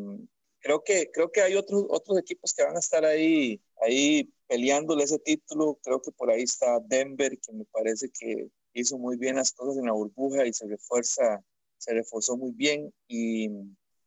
creo que, creo que hay otros, otros equipos que van a estar ahí, ahí peleándole ese título. Creo que por ahí está Denver, que me parece que hizo muy bien las cosas en la burbuja y se refuerza, se reforzó muy bien. Y,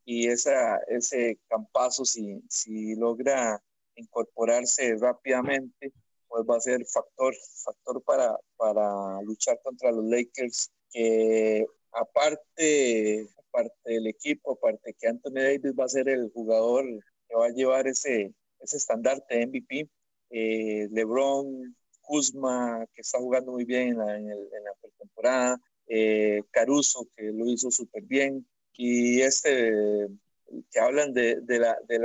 y esa, ese campazo, si, si logra incorporarse rápidamente, pues va a ser factor, factor para, para luchar contra los Lakers, que aparte, aparte del equipo, aparte que Anthony Davis va a ser el jugador que va a llevar ese, ese estandarte MVP, eh, LeBron, Kuzma, que está jugando muy bien en la, pretemporada, eh, Caruso, que lo hizo súper bien, y este, que hablan de, la, de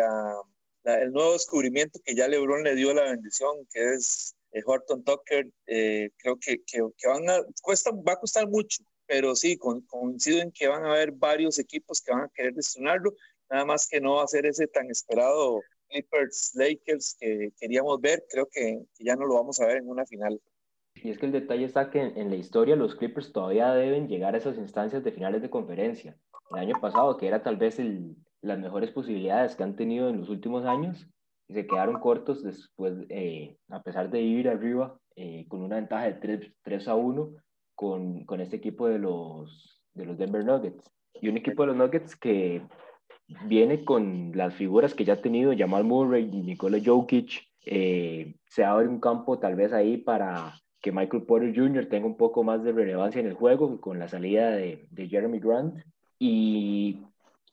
el nuevo descubrimiento que ya LeBron le dio la bendición, que es eh, Horton Tucker, creo que, que, van a, cuesta, va a costar mucho, pero sí, coincido en que van a haber varios equipos que van a querer destronarlo, nada más que no va a ser ese tan esperado Clippers Lakers que queríamos ver, creo que, ya no lo vamos a ver en una final. Y es que el detalle está que en, la historia los Clippers todavía deben llegar a esas instancias de finales de conferencia. El año pasado, que era tal vez el, las mejores posibilidades que han tenido en los últimos años, y se quedaron cortos después, eh, a pesar de ir arriba eh, con una ventaja de 3, 3 a 1 con, con, este equipo de los, de los Denver Nuggets. Y un equipo de los Nuggets que viene con las figuras que ya ha tenido Jamal Murray y Nikola Jokic. Eh, se abre un campo tal vez ahí para que Michael Porter Jr. tenga un poco más de relevancia en el juego con la salida de, de Jeremy Grant. Y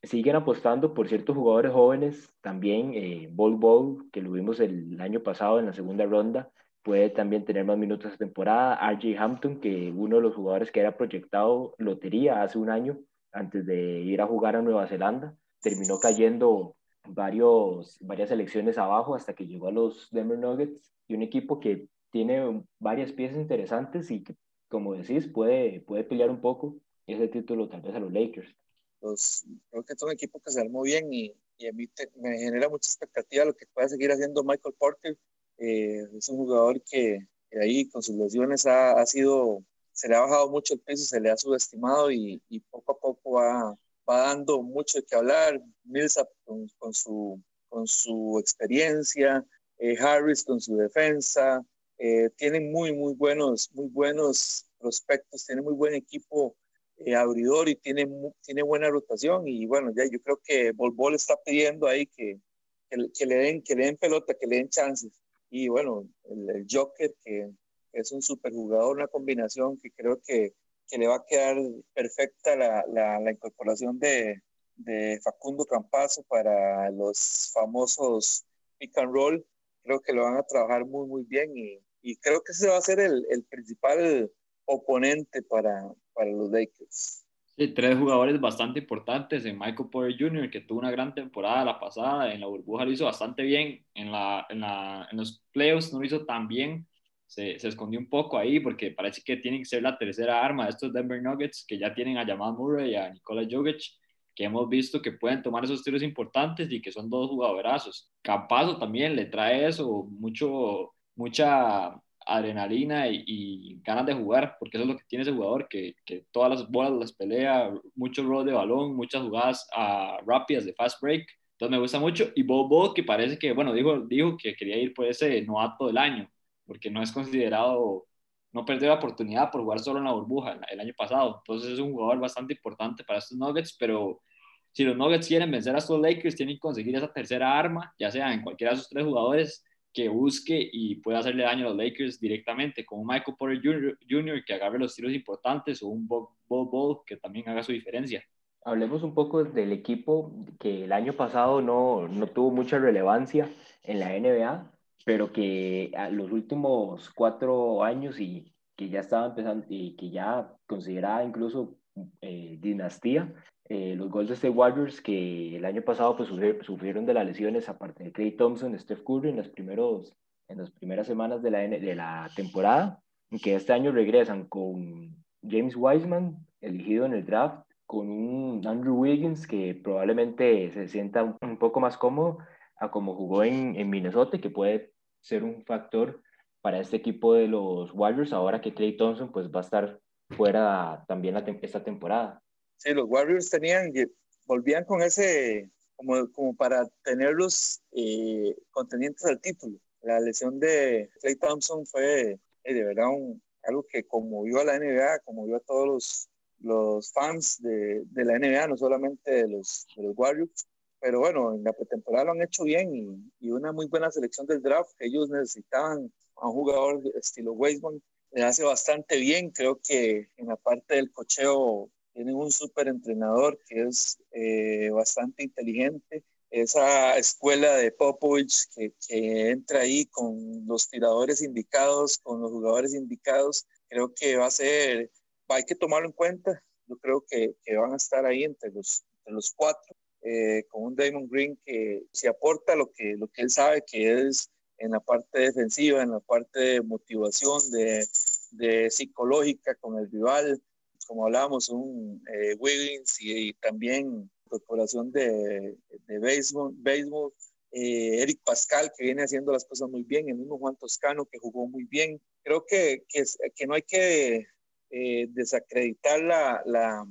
siguen apostando por ciertos jugadores jóvenes, también eh, Bol Bol, que lo vimos el año pasado en la segunda ronda, puede también tener más minutos de temporada, RJ Hampton, que uno de los jugadores que era proyectado lotería hace un año antes de ir a jugar a Nueva Zelanda, terminó cayendo varios, varias selecciones abajo hasta que llegó a los Denver Nuggets y un equipo que tiene varias piezas interesantes y que, como decís, puede, puede pelear un poco ese título tal vez a los Lakers pues creo que es un equipo que se armó bien y, y a mí me genera mucha expectativa lo que pueda seguir haciendo Michael Porter. Eh, es un jugador que, ahí con sus lesiones ha, ha, sido, se le ha bajado mucho el peso, se le ha subestimado y, y poco a poco va, va, dando mucho de qué hablar. Millsap con, con, su, con su experiencia, eh, Harris con su defensa, eh, tienen muy, muy buenos, muy buenos prospectos, tienen muy buen equipo eh, abridor y tiene, tiene buena rotación y bueno, ya yo creo que Bol está pidiendo ahí que, que, le den, que le den pelota, que le den chances. Y bueno, el, Joker, que es un superjugador, una combinación que creo que, que le va a quedar perfecta la, la, la incorporación de, de, Facundo Campazo para los famosos pick and roll. Creo que lo van a trabajar muy, muy bien y, y creo que ese va a ser el, el principal oponente para, para los Lakers. Tres jugadores bastante importantes en Michael Porter Jr., que tuvo una gran temporada la pasada, en la burbuja lo hizo bastante bien, en, la, en, la, en los playoffs no lo hizo tan bien, se, se, escondió un poco ahí porque parece que tiene que ser la tercera arma de estos Denver Nuggets, que ya tienen a Jamal Murray y a Nikola Jokic, que hemos visto que pueden tomar esos tiros importantes y que son dos jugadorazos. Capazo también le trae eso, mucho, mucha adrenalina y, ganas de jugar, porque eso es lo que tiene ese jugador, que, que todas las bolas las pelea, mucho rol de balón, muchas jugadas uh, rápidas de fast break. Entonces me gusta mucho. Y Bob que parece que, bueno, dijo, dijo que quería ir por ese novato del año, porque no es considerado, no perdió la oportunidad por jugar solo en la burbuja el, año pasado. Entonces es un jugador bastante importante para estos Nuggets, pero si los Nuggets quieren vencer a estos Lakers, tienen que conseguir esa tercera arma, ya sea en cualquiera de esos tres jugadores, que busque y pueda hacerle daño a los Lakers directamente, como Michael Porter Jr., que agarre los tiros importantes o un Bob Ball que también haga su diferencia. Hablemos un poco del equipo que el año pasado no, no tuvo mucha relevancia en la NBA, pero que a los últimos cuatro años y que ya estaba empezando y que ya consideraba incluso eh, dinastía, eh, los Golden State Warriors que el año pasado pues, sufrieron de las lesiones aparte de Clay Thompson, Steph Curry en, los primeros, en las primeras semanas de la, de la temporada, que este año regresan con James Wiseman, elegido en el draft, con un Andrew Wiggins que probablemente se sienta un poco más cómodo a como jugó en, en Minnesota, que puede ser un factor para este equipo de los Warriors ahora que Clay Thompson pues va a estar fuera también esta temporada. Sí, los Warriors tenían, volvían con ese, como, como para tenerlos eh, contendientes al título. La lesión de Clay Thompson fue eh, de verdad un, algo que conmovió a la NBA, conmovió a todos los, los fans de, de, la NBA, no solamente de los, de los Warriors. Pero bueno, en la pretemporada lo han hecho bien y, y una muy buena selección del draft. Ellos necesitaban a un jugador estilo Weisman. Le hace bastante bien. Creo que en la parte del cocheo tienen un súper entrenador que es eh, bastante inteligente. Esa escuela de Popovich que, que, entra ahí con los tiradores indicados, con los jugadores indicados, creo que va a ser, hay que tomarlo en cuenta. Yo creo que, que van a estar ahí entre los, entre los cuatro, eh, con un Damon Green que se aporta lo que, lo que él sabe que es en la parte defensiva, en la parte de motivación, de, de psicológica con el rival, como hablábamos, un Wiggins y, también incorporación de, de béisbol, béisbol eh, Eric Pascal, que viene haciendo las cosas muy bien, el mismo Juan Toscano, que jugó muy bien. Creo que, que, que no hay que eh, desacreditar la, la,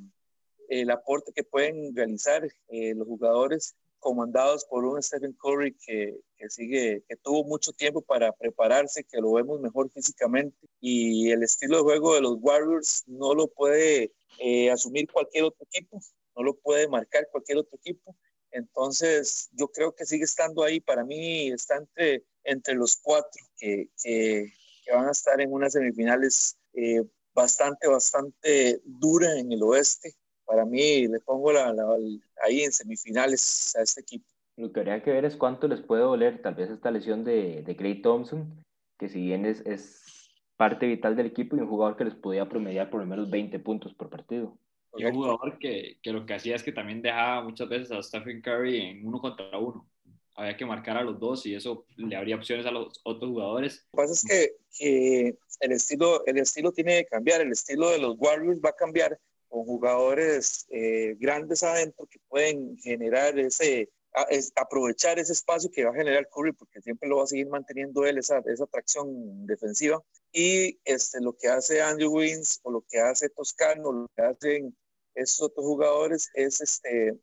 el aporte que pueden realizar eh, los jugadores comandados por un Stephen Curry que, que, sigue, que tuvo mucho tiempo para prepararse, que lo vemos mejor físicamente y el estilo de juego de los Warriors no lo puede asumir cualquier otro equipo, no lo puede marcar cualquier otro equipo entonces, yo creo que sigue estando ahí. Para mí está entre, entre los cuatro que, que, van a estar en unas semifinales eh, bastante, bastante dura en el oeste. Para mí, le pongo la, ahí en semifinales a este equipo. Lo que habría que ver es cuánto les puede doler tal vez esta lesión de, de Clay Thompson, que si bien es, es parte vital del equipo y un jugador que les podía promediar por lo menos 20 puntos por partido. Y un jugador que, que, lo que hacía es que también dejaba muchas veces a Stephen Curry en uno contra uno. Había que marcar a los dos y eso le abría opciones a los otros jugadores. Lo que pasa es que, que el, estilo, el estilo tiene que cambiar, el estilo de los Warriors va a cambiar con jugadores eh, grandes adentro que pueden generar ese, es aprovechar ese espacio que va a generar Curry, porque siempre lo va a seguir manteniendo él, esa, esa atracción defensiva. Y este, lo que hace Andrew Wins o lo que hace Toscano, lo que hacen esos otros jugadores es este,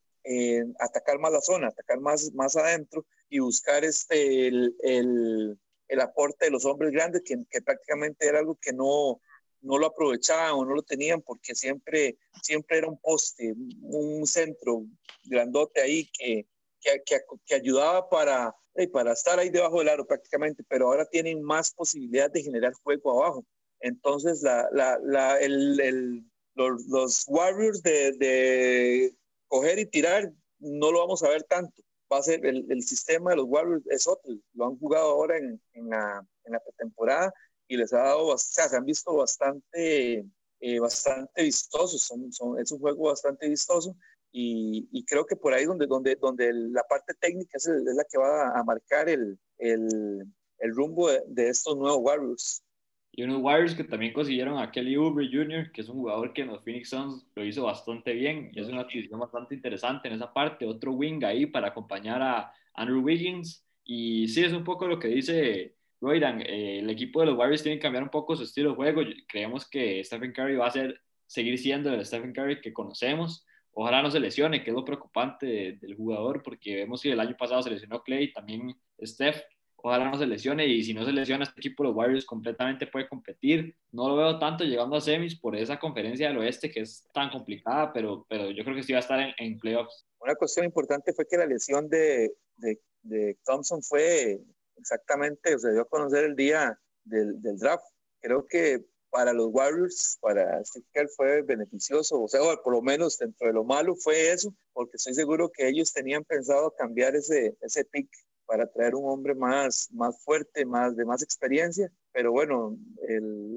atacar más la zona, atacar más, más adentro y buscar este, el, el, el aporte de los hombres grandes, que, que, prácticamente era algo que no, no lo aprovechaban o no lo tenían porque siempre, siempre era un poste, un centro grandote ahí que, que, que, ayudaba para, eh, para estar ahí debajo del aro prácticamente, pero ahora tienen más posibilidad de generar juego abajo. Entonces, la, la, la, el, el, los, los, Warriors de, de, coger y tirar no lo vamos a ver tanto. Va a ser el, el sistema de los Warriors es otro. Lo han jugado ahora en, en la, en la pretemporada y les ha dado, o sea, se han visto bastante, eh, bastante vistosos. Son, son, es un juego bastante vistoso y, creo que por ahí donde, donde, donde la parte técnica es, la que va a marcar el, el, el rumbo de, estos nuevos Warriors. Y unos Warriors que también consiguieron a Kelly Oubre Jr., que es un jugador que en los Phoenix Suns lo hizo bastante bien y es una adquisición bastante interesante en esa parte. Otro wing ahí para acompañar a Andrew Wiggins. Y sí, es un poco lo que dice Roydan. Eh, el equipo de los Warriors tiene que cambiar un poco su estilo de juego. Creemos que Stephen Curry va a ser, seguir siendo el Stephen Curry que conocemos Ojalá no se lesione, que es lo preocupante del jugador, porque vemos que el año pasado se lesionó Clay, también Steph. Ojalá no se lesione y si no se lesiona este equipo, los Warriors completamente puede competir. No lo veo tanto llegando a semis por esa conferencia del oeste que es tan complicada, pero, pero yo creo que sí va a estar en, en playoffs. Una cuestión importante fue que la lesión de, de, Thompson fue exactamente, o se dio a conocer el día del, del draft. Creo que para los Warriors, para Steve fue beneficioso, o sea, por lo menos dentro de lo malo fue eso, porque estoy seguro que ellos tenían pensado cambiar ese, ese pick para traer un hombre más, más fuerte, más de más experiencia, pero bueno,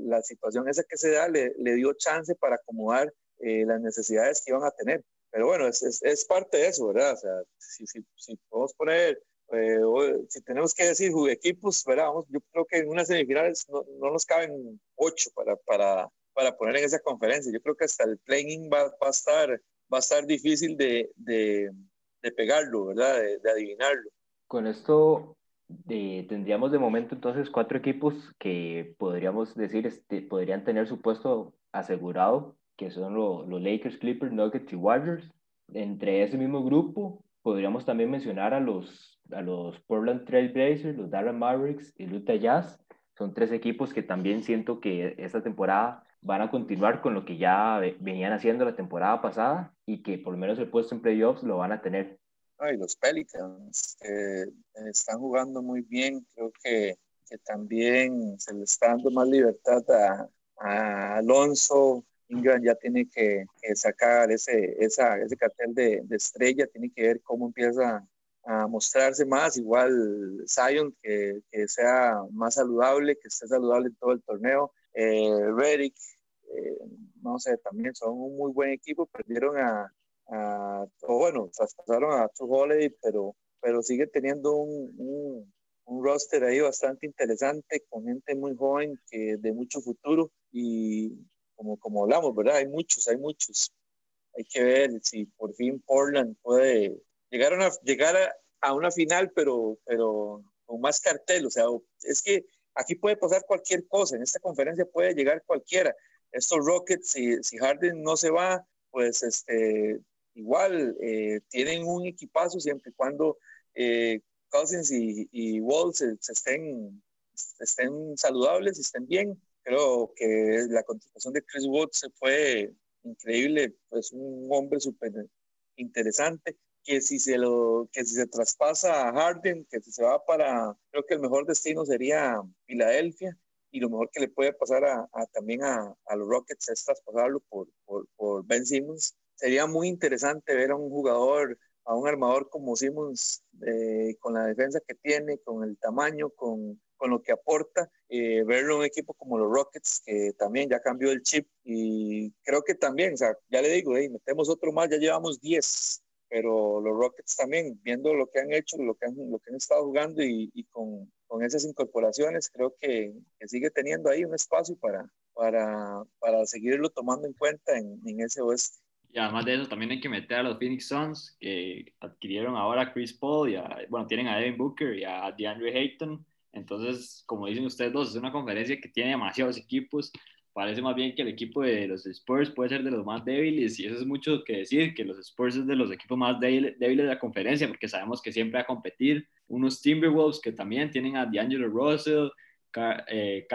la situación esa que se da le, le dio chance para acomodar eh, las necesidades que iban a tener. Pero bueno, es, es, es, parte de eso, ¿verdad? O sea, si, si, si podemos poner eh, si tenemos que decir equipos, Vamos, yo creo que en unas semifinales no, no nos caben ocho para, para, para, poner en esa conferencia. Yo creo que hasta el playing va, va, a, estar, va a estar difícil de, de, de pegarlo, ¿verdad? De, adivinarlo. Con esto eh, tendríamos de momento entonces cuatro equipos que podríamos decir este, podrían tener su puesto asegurado, que son los Lakers, Clippers, Nuggets y Warriors. Entre ese mismo grupo podríamos también mencionar a los a los Portland Trail Blazers, los Dallas Mavericks y Utah Jazz. Son tres equipos que también siento que esta temporada van a continuar con lo que ya venían haciendo la temporada pasada y que por lo menos el puesto en playoffs lo van a tener. Ay, los Pelicans están jugando muy bien, creo que, que, también se le está dando más libertad a, a Alonso, Ingram ya tiene que, sacar ese, esa, ese cartel de, de, estrella, tiene que ver cómo empieza a mostrarse más, igual Zion, que, que, sea más saludable, que esté saludable en todo el torneo. Eh, Redick, eh, no sé, también son un muy buen equipo, perdieron a, a o bueno, traspasaron a True Holiday, pero, pero sigue teniendo un, un, un, roster ahí bastante interesante, con gente muy joven, que de mucho futuro, y como, como hablamos, ¿verdad? Hay muchos, hay muchos. Hay que ver si por fin Portland puede Llegaron a, llegar a una final, pero, pero con más cartel. O sea, es que aquí puede pasar cualquier cosa. En esta conferencia puede llegar cualquiera. Estos Rockets, si, si Harden no se va, pues este, igual eh, tienen un equipazo siempre y cuando eh, Cousins y, y Walls estén, estén saludables, estén bien. Creo que la contratación de Chris Woods fue increíble, pues un hombre súper interesante que si se lo que si se traspasa a Harden, que si se va para, creo que el mejor destino sería Filadelfia y lo mejor que le puede pasar a, también a, a, los Rockets es traspasarlo por, por, por, Ben Simmons. Sería muy interesante ver a un jugador, a un armador como Simmons, eh, con la defensa que tiene, con el tamaño, con, con lo que aporta, eh, verlo en un equipo como los Rockets, que también ya cambió el chip y creo que también, o sea, ya le digo, metemos otro más, ya llevamos 10 pero los Rockets también, viendo lo que han hecho, lo que han, lo que han estado jugando y, y con, con, esas incorporaciones, creo que, que, sigue teniendo ahí un espacio para, para, para seguirlo tomando en cuenta en, en, ese oeste. Y además de eso, también hay que meter a los Phoenix Suns, que adquirieron ahora a Chris Paul, y a, bueno, tienen a Devin Booker y a DeAndre Ayton. Entonces, como dicen ustedes dos, es una conferencia que tiene demasiados equipos parece más bien que el equipo de los Spurs puede ser de los más débiles y eso es mucho que decir, que los Spurs es de los equipos más débiles de la conferencia porque sabemos que siempre va a competir. Unos Timberwolves que también tienen a D'Angelo Russell, Kat, eh,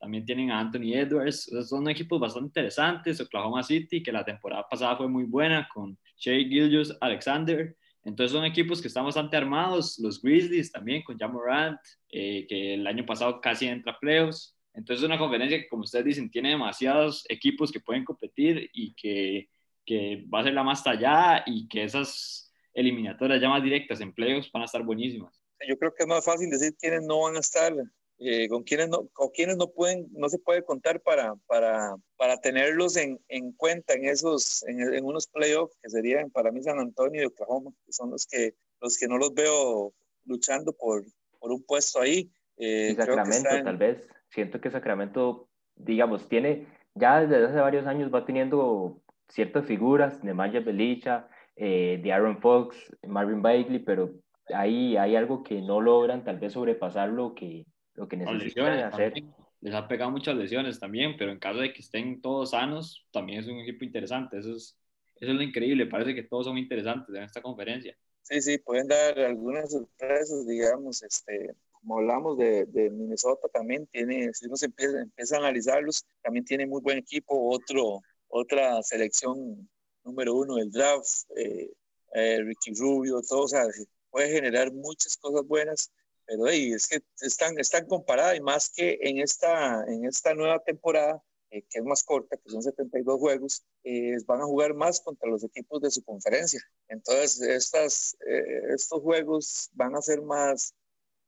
también tienen a Anthony Edwards, son equipos bastante interesantes, Oklahoma City que la temporada pasada fue muy buena con Shea Gilgeous Alexander. Entonces son equipos que están bastante armados, los Grizzlies también con Jamorant, eh, que el año pasado casi entra a playoffs. Entonces es una conferencia que, como ustedes dicen, tiene demasiados equipos que pueden competir y que, que va a ser la más tallada y que esas eliminatorias ya más directas en playoffs van a estar buenísimas. Yo creo que es más fácil decir quiénes no van a estar, eh, con quiénes no, con quiénes no pueden, no se puede contar para, para, para tenerlos en, en cuenta en esos, en, en, unos playoffs que serían para mí San Antonio y Oklahoma, que son los que, los que no los veo luchando por, por un puesto ahí. Eh, y Sacramento, tal vez siento que Sacramento, digamos, tiene, ya desde hace varios años va teniendo ciertas figuras, de Maya Belicha, eh, de Aaron Fox, Marvin Bagley, pero ahí hay algo que no logran tal vez sobrepasar lo que, lo que necesitan hacer. Les ha pegado muchas lesiones también, pero en caso de que estén todos sanos, también es un equipo interesante. Eso es, eso es lo increíble, parece que todos son interesantes en esta conferencia. Sí, sí, pueden dar algunas sorpresas, digamos, este, como hablamos de, de, Minnesota también tiene, si uno se empieza, empieza, a analizarlos, también tiene muy buen equipo, otro, otra selección número uno del draft, eh, eh, Ricky Rubio, todo, o sea, puede generar muchas cosas buenas, pero hey, es que están, están comparadas y más que en esta, en esta nueva temporada, eh, que es más corta, que son 72 juegos, eh, van a jugar más contra los equipos de su conferencia. Entonces, estas, eh, estos juegos van a ser más,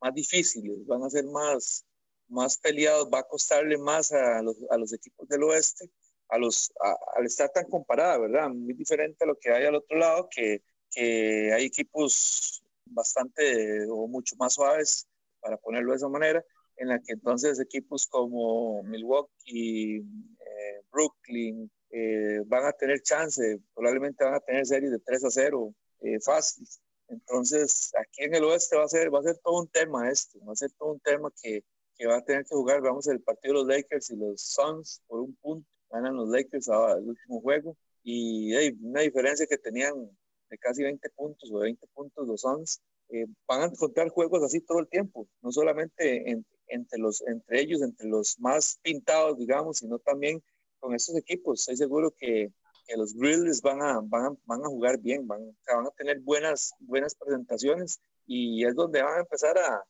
más difíciles, van a ser más, más peleados, va a costarle más a los, a los equipos del oeste, a los, al estar tan comparada, ¿verdad? Muy diferente a lo que hay al otro lado, que, que hay equipos bastante o mucho más suaves, para ponerlo de esa manera, en la que entonces equipos como Milwaukee, eh, Brooklyn, eh, van a tener chance, probablemente van a tener series de 3 a 0 eh, fácil. Entonces, aquí en el oeste va a ser, va a ser todo un tema esto, va a ser todo un tema que, que va a tener que jugar, vamos, el partido de los Lakers y los Suns por un punto, ganan los Lakers al último juego, y hay una diferencia que tenían de casi 20 puntos o 20 puntos los Suns, eh, van a encontrar juegos así todo el tiempo, no solamente en, entre, los, entre ellos, entre los más pintados, digamos, sino también con estos equipos. Estoy seguro que, que los Grizzlies van a, van, a, van a jugar bien, van, van a tener buenas, buenas presentaciones y es donde van a empezar a,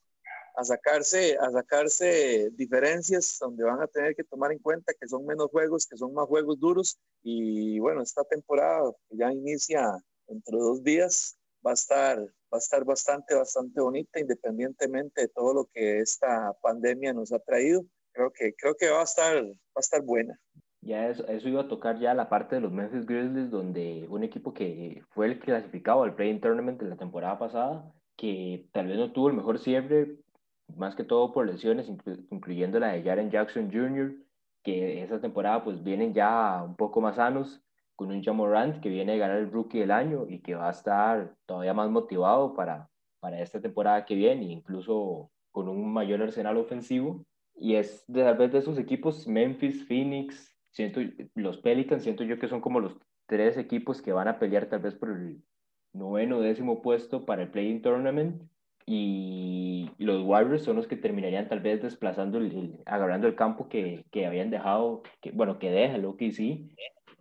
a, sacarse, a sacarse diferencias, donde van a tener que tomar en cuenta que son menos juegos, que son más juegos duros. Y bueno, esta temporada que ya inicia entre dos días va a estar, va a estar bastante, bastante bonita, independientemente de todo lo que esta pandemia nos ha traído. Creo que, creo que va a estar, va a estar buena ya eso, eso, iba a tocar ya la parte de los Memphis Grizzlies, donde un equipo que fue el clasificado al Play-in Tournament de la temporada pasada, que tal vez no tuvo el mejor cierre, más que todo por lesiones, incluyendo la de Jaren Jackson Jr., que esa temporada pues vienen ya un poco más sanos, con un Jamorant que viene a ganar el Rookie del Año y que va a estar todavía más motivado para, para esta temporada que viene, incluso con un mayor arsenal ofensivo. Y es de, tal vez de esos equipos, Memphis, Phoenix, siento, los Pelicans, siento yo que son como los tres equipos que van a pelear tal vez por el noveno décimo puesto para el Playing Tournament y los Warriors son los que terminarían tal vez desplazando, el, agarrando el campo que, que, habían dejado, que, bueno, que deja que sí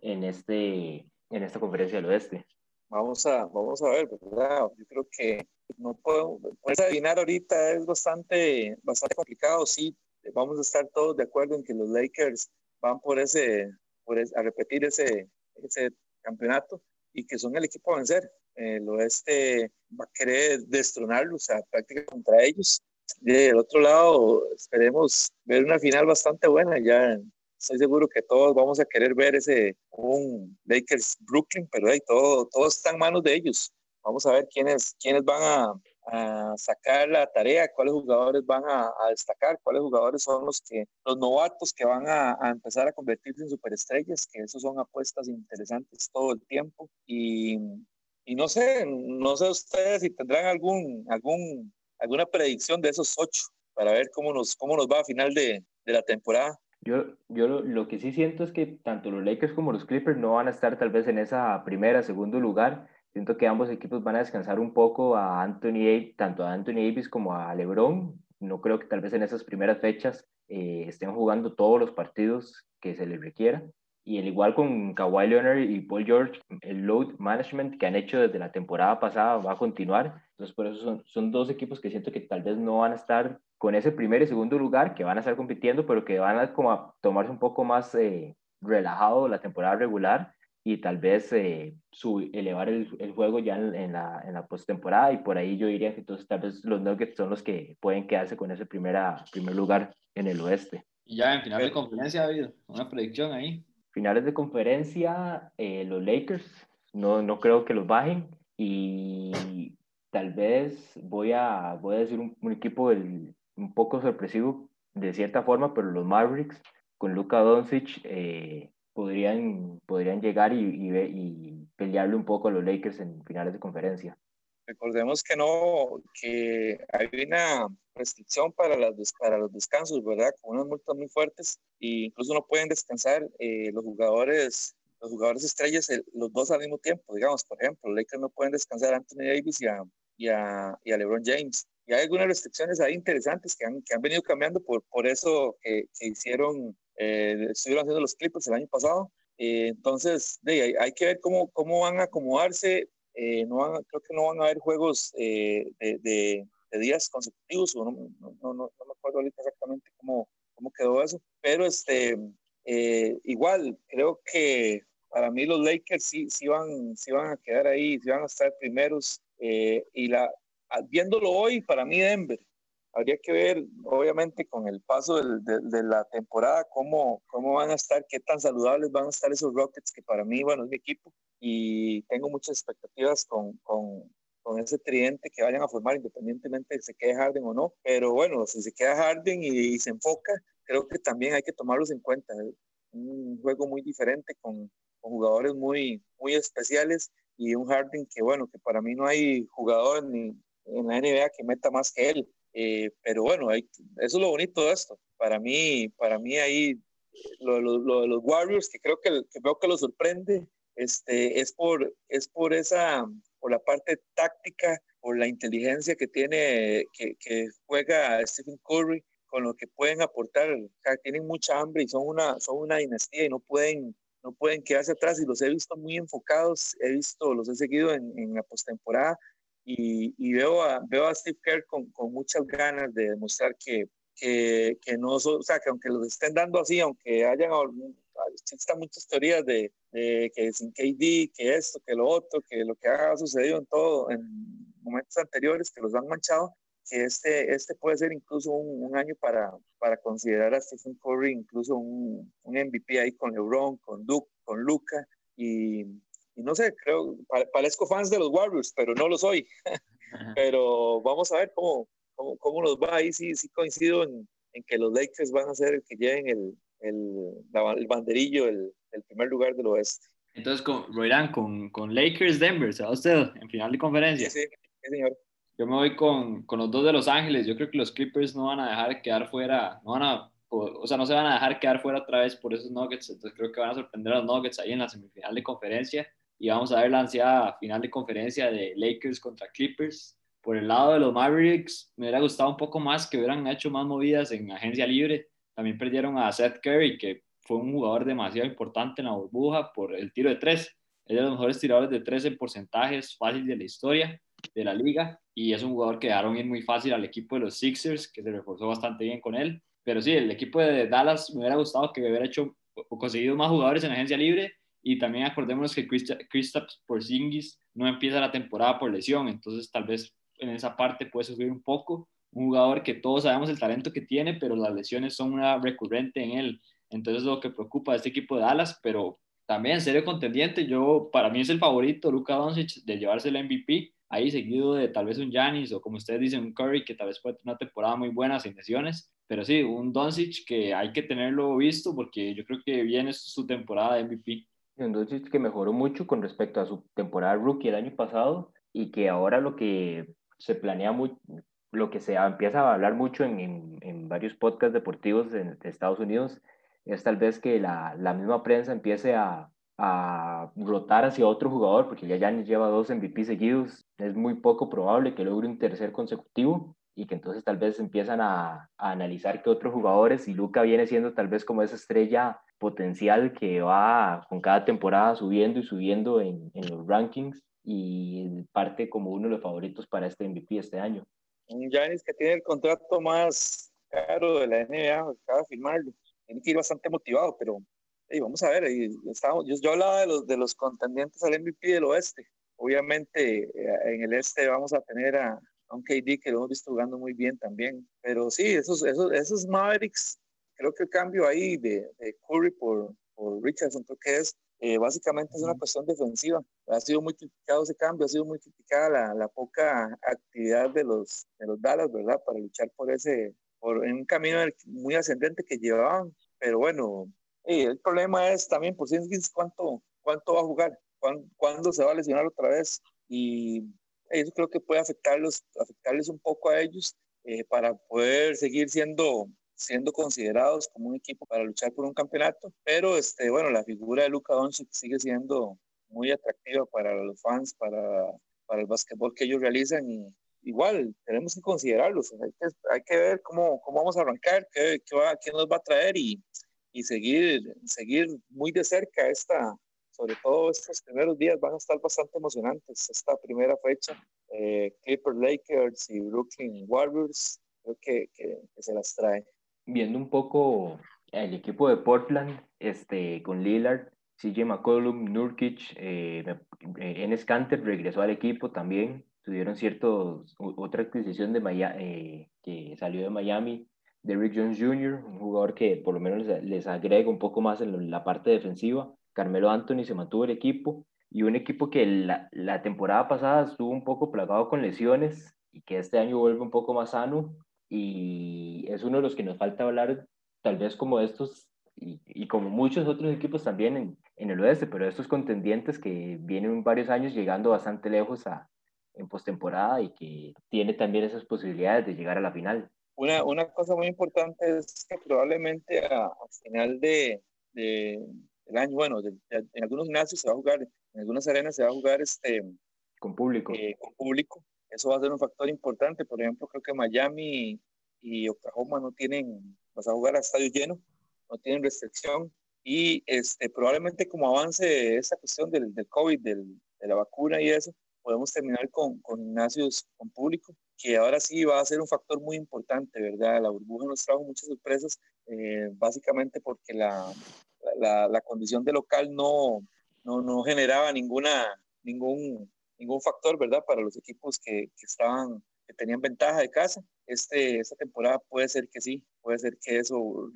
en, este, en esta conferencia del oeste. Vamos a, vamos a ver, ¿verdad? Yo creo que no puedo, adivinar ahorita, es bastante, bastante complicado, sí, vamos a estar todos de acuerdo en que los Lakers van por ese, por a repetir ese, ese campeonato y que son el equipo a vencer el oeste va a querer destronarlos, o sea, práctica contra ellos. Del otro lado, esperemos ver una final bastante buena. Ya estoy seguro que todos vamos a querer ver ese un Lakers Brooklyn, pero hey, todo, todo está en manos de ellos. Vamos a ver quiénes, quiénes van a, a sacar la tarea, cuáles jugadores van a, a, destacar, cuáles jugadores son los que los novatos que van a, a, empezar a convertirse en superestrellas, que esos son apuestas interesantes todo el tiempo y y no sé, no sé ustedes si tendrán algún, algún, alguna predicción de esos ocho para ver cómo nos, cómo nos va a final de, de la temporada. Yo, yo lo, lo, que sí siento es que tanto los Lakers como los Clippers no van a estar tal vez en esa primera, segundo lugar. Siento que ambos equipos van a descansar un poco a Anthony, tanto a Anthony Davis como a LeBron. No creo que tal vez en esas primeras fechas eh, estén jugando todos los partidos que se les requiera. Y el igual con Kawhi Leonard y Paul George, el load management que han hecho desde la temporada pasada va a continuar. Entonces, por eso son, son dos equipos que siento que tal vez no van a estar con ese primer y segundo lugar, que van a estar compitiendo, pero que van a, como a tomarse un poco más eh, relajado la temporada regular y tal vez eh, elevar el, el, juego ya en, en la, en la postemporada. Y por ahí yo diría que entonces tal vez los Nuggets son los que pueden quedarse con ese primera, primer lugar en el oeste. Y ya en final de conferencia ha habido una predicción ahí finales de conferencia, eh, los Lakers, no, no creo que los bajen y tal vez voy a, voy a decir un, equipo del, un poco sorpresivo de cierta forma, pero los Mavericks con Luka Doncic eh, podrían, podrían llegar y, y, y, pelearle un poco a los Lakers en finales de conferencia. Recordemos que no, que hay una restricción para, las, para los descansos, ¿verdad? Con unas multas muy fuertes e incluso no pueden descansar eh, los jugadores los jugadores estrellas los dos al mismo tiempo, digamos, por ejemplo, los Lakers no pueden descansar a Anthony Davis y a, y a, y a LeBron James. Y hay algunas restricciones ahí interesantes que han, que han venido cambiando por, por eso que, que hicieron, eh, estuvieron haciendo los Clippers el año pasado. Eh, entonces, de, hay, hay, que ver cómo, cómo van a acomodarse. Eh, no van, creo que no van a haber juegos eh, de, de, de, días consecutivos, o no, no, no, no, me acuerdo ahorita exactamente cómo, cómo quedó eso, pero este, eh, igual creo que para mí los Lakers sí, sí, van, sí van a quedar ahí, sí van a estar primeros, eh, y la, viéndolo hoy, para mí Denver, habría que ver, obviamente, con el paso del, de, de, la temporada, cómo, cómo van a estar, qué tan saludables van a estar esos Rockets, que para mí, bueno, es mi equipo, y tengo muchas expectativas con, con, con ese tridente que vayan a formar, independientemente de si se quede Harden o no. Pero bueno, si se queda Harden y, se enfoca, creo que también hay que tomarlos en cuenta. Un juego muy diferente con, con, jugadores muy, muy especiales y un Harden que, bueno, que para mí no hay jugador ni en la NBA que meta más que él. Eh, pero bueno, hay, eso es lo bonito de esto. Para mí, para mí ahí lo, lo, lo de los Warriors, que creo que, que veo que lo sorprende, este, es, por, es por esa por la parte táctica, por la inteligencia que tiene, que, que juega Stephen Curry, con lo que pueden aportar. O sea, tienen mucha hambre y son una, son una dinastía y no pueden, no pueden quedarse atrás. Y los he visto muy enfocados, he visto, los he seguido en, en la postemporada y, y, veo, a, veo a Steve Kerr con, con muchas ganas de demostrar que, que, que no, o sea, que aunque los estén dando así, aunque hayan existen muchas teorías de, de, que sin KD, que esto, que lo otro, que lo que ha sucedido en todo, en momentos anteriores que los han manchado, que este, este puede ser incluso un, un año para, para considerar a Stephen Curry incluso un, un MVP ahí con LeBron, con Duke, con Luca, y, y no sé, creo, parezco fans de los Warriors, pero no lo soy. pero vamos a ver cómo, cómo, cómo nos va ahí, sí, sí coincido en, en que los Lakers van a ser el que lleven el, el, la, el banderillo, el, el, primer lugar del oeste. Entonces, con, Roirán, con, con Lakers Denver, ¿se va usted en final de conferencia? Sí, sí, sí señor. Yo me voy con, con, los dos de Los Ángeles. Yo creo que los Clippers no van a dejar quedar fuera, no van a, o sea, no se van a dejar quedar fuera otra vez por esos Nuggets. Entonces creo que van a sorprender a los Nuggets ahí en la semifinal de conferencia. Y vamos a ver la ansiada final de conferencia de Lakers contra Clippers. Por el lado de los Mavericks, me hubiera gustado un poco más que hubieran hecho más movidas en agencia libre. También perdieron a Seth Curry, que fue un jugador demasiado importante en la burbuja por el tiro de tres. Es de los mejores tiradores de tres en porcentajes fácil de la historia de la liga y es un jugador que dejaron ir muy fácil al equipo de los Sixers, que se reforzó bastante bien con él. Pero sí, el equipo de Dallas me hubiera gustado que hubiera hecho o conseguido más jugadores en agencia libre y también acordémonos que Kristaps Porzingis no empieza la temporada por lesión, entonces tal vez en esa parte puede sufrir un poco. Un jugador que todos sabemos el talento que tiene, pero las lesiones son una recurrente en él. Entonces lo que preocupa a este equipo de Dallas, pero también serio contendiente. Yo, para mí es el favorito, Luka Doncic, de llevarse el MVP ahí seguido de tal vez un Giannis o como ustedes dicen, un Curry que tal vez puede tener una temporada muy buena sin lesiones, pero sí, un Doncic que hay que tenerlo visto porque yo creo que viene su temporada de MVP. Un Doncic que mejoró mucho con respecto a su temporada rookie el año pasado y que ahora lo que se planea mucho, lo que se empieza a hablar mucho en, en, varios podcasts deportivos de, Estados Unidos es tal vez que la, la misma prensa empiece a, a rotar hacia otro jugador, porque ya Giannis lleva dos MVP seguidos, es muy poco probable que logre un tercer consecutivo y que entonces tal vez empiezan a, a analizar que otros jugadores, y Luca viene siendo tal vez como esa estrella potencial que va con cada temporada subiendo y subiendo en, en los rankings y parte como uno de los favoritos para este MVP este año. Un Giannis que tiene el contrato más caro de la NBA, acaba de firmarlo, tiene que ir bastante motivado, pero y vamos a ver, y estamos, yo, yo, hablaba de los, de los contendientes al MVP del oeste. Obviamente eh, en el este vamos a tener a, un KD que lo hemos visto jugando muy bien también. Pero sí, esos, esos, esos Mavericks, creo que el cambio ahí de, de Curry por, por, Richardson, creo que es eh, básicamente es una cuestión defensiva. Ha sido muy criticado ese cambio, ha sido muy criticada la, la poca actividad de los, de los Dallas, ¿verdad? Para luchar por ese, por un camino muy ascendente que llevaban. Pero bueno, el problema es también, por si cuánto, cuánto va a jugar, cuándo, se va a lesionar otra vez. Y eso creo que puede afectarlos, afectarles un poco a ellos eh, para poder seguir siendo, siendo considerados como un equipo para luchar por un campeonato. Pero este, bueno, la figura de Luka Doncic sigue siendo muy atractiva para los fans, para, para el básquetbol que ellos realizan y igual tenemos que considerarlos. Hay que, hay que ver cómo, cómo vamos a arrancar, qué, qué, va, qué nos va a traer y y seguir, seguir muy de cerca esta, sobre todo estos primeros días van a estar bastante emocionantes. Esta primera fecha, eh, Clippers Lakers y Brooklyn Warriors, creo que, que, se las trae. Viendo un poco el equipo de Portland, este, con Lillard, CJ McCollum, Nurkic, eh, eh Enes Kanter regresó al equipo también. Tuvieron cierto, otra adquisición de Miami, eh, que salió de Miami, Derrick Jones Jr., un jugador que por lo menos les, agrega un poco más en la parte defensiva. Carmelo Anthony se mantuvo el equipo y un equipo que la, la, temporada pasada estuvo un poco plagado con lesiones y que este año vuelve un poco más sano y es uno de los que nos falta hablar tal vez como estos y, y como muchos otros equipos también en, en, el oeste, pero estos contendientes que vienen varios años llegando bastante lejos a, en postemporada y que tiene también esas posibilidades de llegar a la final. Una, una cosa muy importante es que probablemente a, final de, de, del año, bueno, en algunos gimnasios se va a jugar, en algunas arenas se va a jugar este, con público. Eh, con público. Eso va a ser un factor importante. Por ejemplo, creo que Miami y Oklahoma no tienen, vas a jugar a estadio lleno, no tienen restricción. Y este, probablemente como avance esa cuestión del, del COVID, del, de la vacuna y eso, podemos terminar con, con gimnasios con público que ahora sí va a ser un factor muy importante, ¿verdad? La burbuja nos trajo muchas sorpresas, eh, básicamente porque la, la, la, condición de local no, no, no, generaba ninguna, ningún, ningún factor, ¿verdad? Para los equipos que, que estaban, que tenían ventaja de casa. Este, esta temporada puede ser que sí, puede ser que eso, o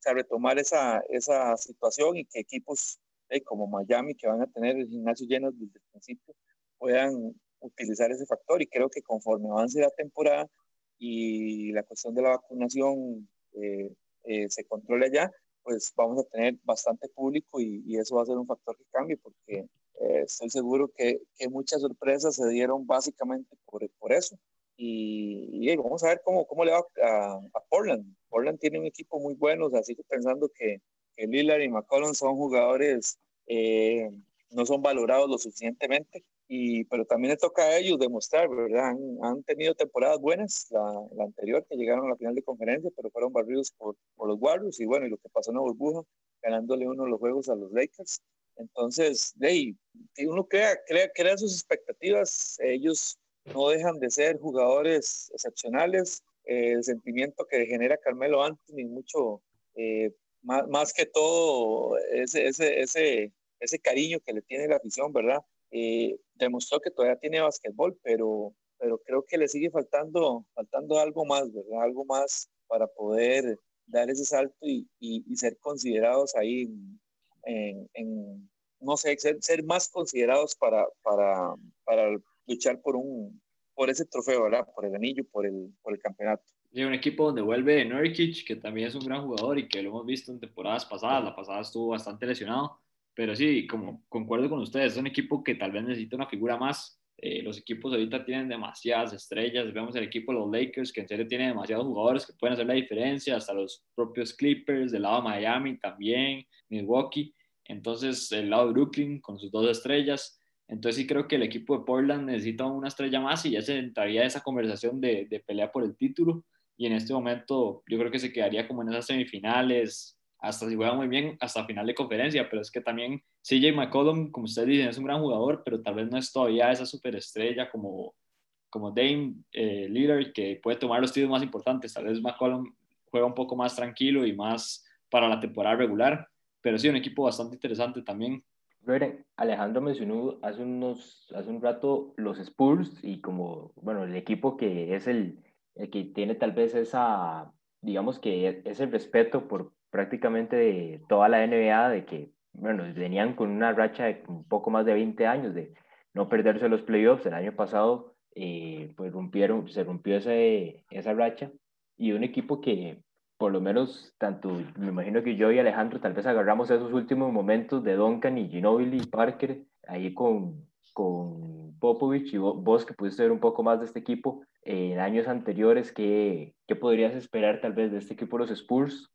sea, retomar esa, esa situación y que equipos eh, como Miami, que van a tener el gimnasio lleno desde el principio, puedan utilizar ese factor y creo que conforme avance la temporada y la cuestión de la vacunación eh, eh, se controle ya, pues vamos a tener bastante público y, y, eso va a ser un factor que cambie porque eh, estoy seguro que, que, muchas sorpresas se dieron básicamente por, por eso. Y, vamos a ver cómo, cómo le va a, Portland. Portland tiene un equipo muy bueno, así que pensando que, que Lillard y McCollum son jugadores, eh, no son valorados lo suficientemente, y, pero también le toca a ellos demostrar, ¿verdad? Han, tenido temporadas buenas, la, la, anterior que llegaron a la final de conferencia, pero fueron barridos por, por, los Warriors, y bueno, y lo que pasó en la burbuja, ganándole uno de los juegos a los Lakers. Entonces, hey, uno crea, crea, crea sus expectativas, ellos no dejan de ser jugadores excepcionales. Eh, el sentimiento que genera Carmelo Anthony, mucho eh, más, más, que todo ese, ese, ese, ese, cariño que le tiene la afición, ¿verdad? Eh, demostró que todavía tiene básquetbol, pero, pero creo que le sigue faltando, faltando algo más, ¿verdad? Algo más para poder dar ese salto y, y, ser considerados ahí en, en, no sé, ser, ser, más considerados para, para, para luchar por un por ese trofeo, ¿verdad? Por el anillo, por el, por el campeonato. Y un equipo donde vuelve Nurkic, que también es un gran jugador y que lo hemos visto en temporadas pasadas. La pasada estuvo bastante lesionado, pero sí, como concuerdo con ustedes, es un equipo que tal vez necesita una figura más. Eh, los equipos ahorita tienen demasiadas estrellas. Vemos el equipo de los Lakers, que en serio tiene demasiados jugadores que pueden hacer la diferencia, hasta los propios Clippers, del lado de Miami también, Milwaukee. Entonces, el lado de Brooklyn con sus dos estrellas. Entonces sí creo que el equipo de Portland necesita una estrella más y ya se entraría esa conversación de, de pelea por el título. Y en este momento yo creo que se quedaría como en esas semifinales, hasta si juega muy bien, hasta final de conferencia. Pero es que también CJ McCollum, como ustedes dicen, es un gran jugador, pero tal vez no es todavía esa superestrella como, como Dame eh, Lillard, que puede tomar los tiros más importantes. Tal vez McCollum juega un poco más tranquilo y más para la temporada regular. Pero sí, un equipo bastante interesante también. Alejandro mencionó hace, unos, hace un rato los Spurs y como, bueno, el equipo que es el, el que tiene tal vez esa, digamos que es el respeto por prácticamente toda la NBA, de que, bueno, venían con una racha de un poco más de 20 años de no perderse los playoffs. El año pasado, eh, pues rompieron, se rompió ese, esa racha y un equipo que por lo menos tanto, me imagino que yo y Alejandro tal vez agarramos esos últimos momentos de Duncan y Ginobili y Parker ahí con, con Popovich y vos que pudiste ver un poco más de este equipo en años anteriores, ¿qué, ¿qué podrías esperar tal vez de este equipo los Spurs?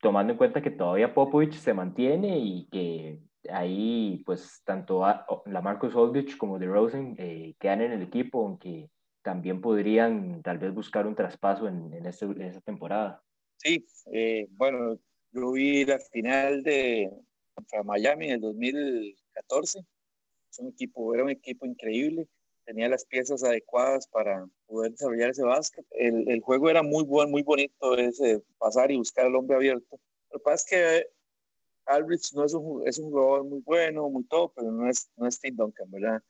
Tomando en cuenta que todavía Popovich se mantiene y que ahí pues tanto la Marcus Aldridge como de Rosen eh, quedan en el equipo, aunque también podrían tal vez buscar un traspaso en, en, este, en esta temporada. Sí, eh, bueno, yo vi la final de contra Miami en el 2014. Es un equipo, era un equipo increíble, tenía las piezas adecuadas para poder desarrollar ese básquet. El, el juego era muy bueno, muy bonito, ese pasar y buscar al hombre abierto. Lo que pasa es que Aldrich no es un, es un jugador muy bueno, muy todo, pero no es, no es Tim Duncan, ¿verdad?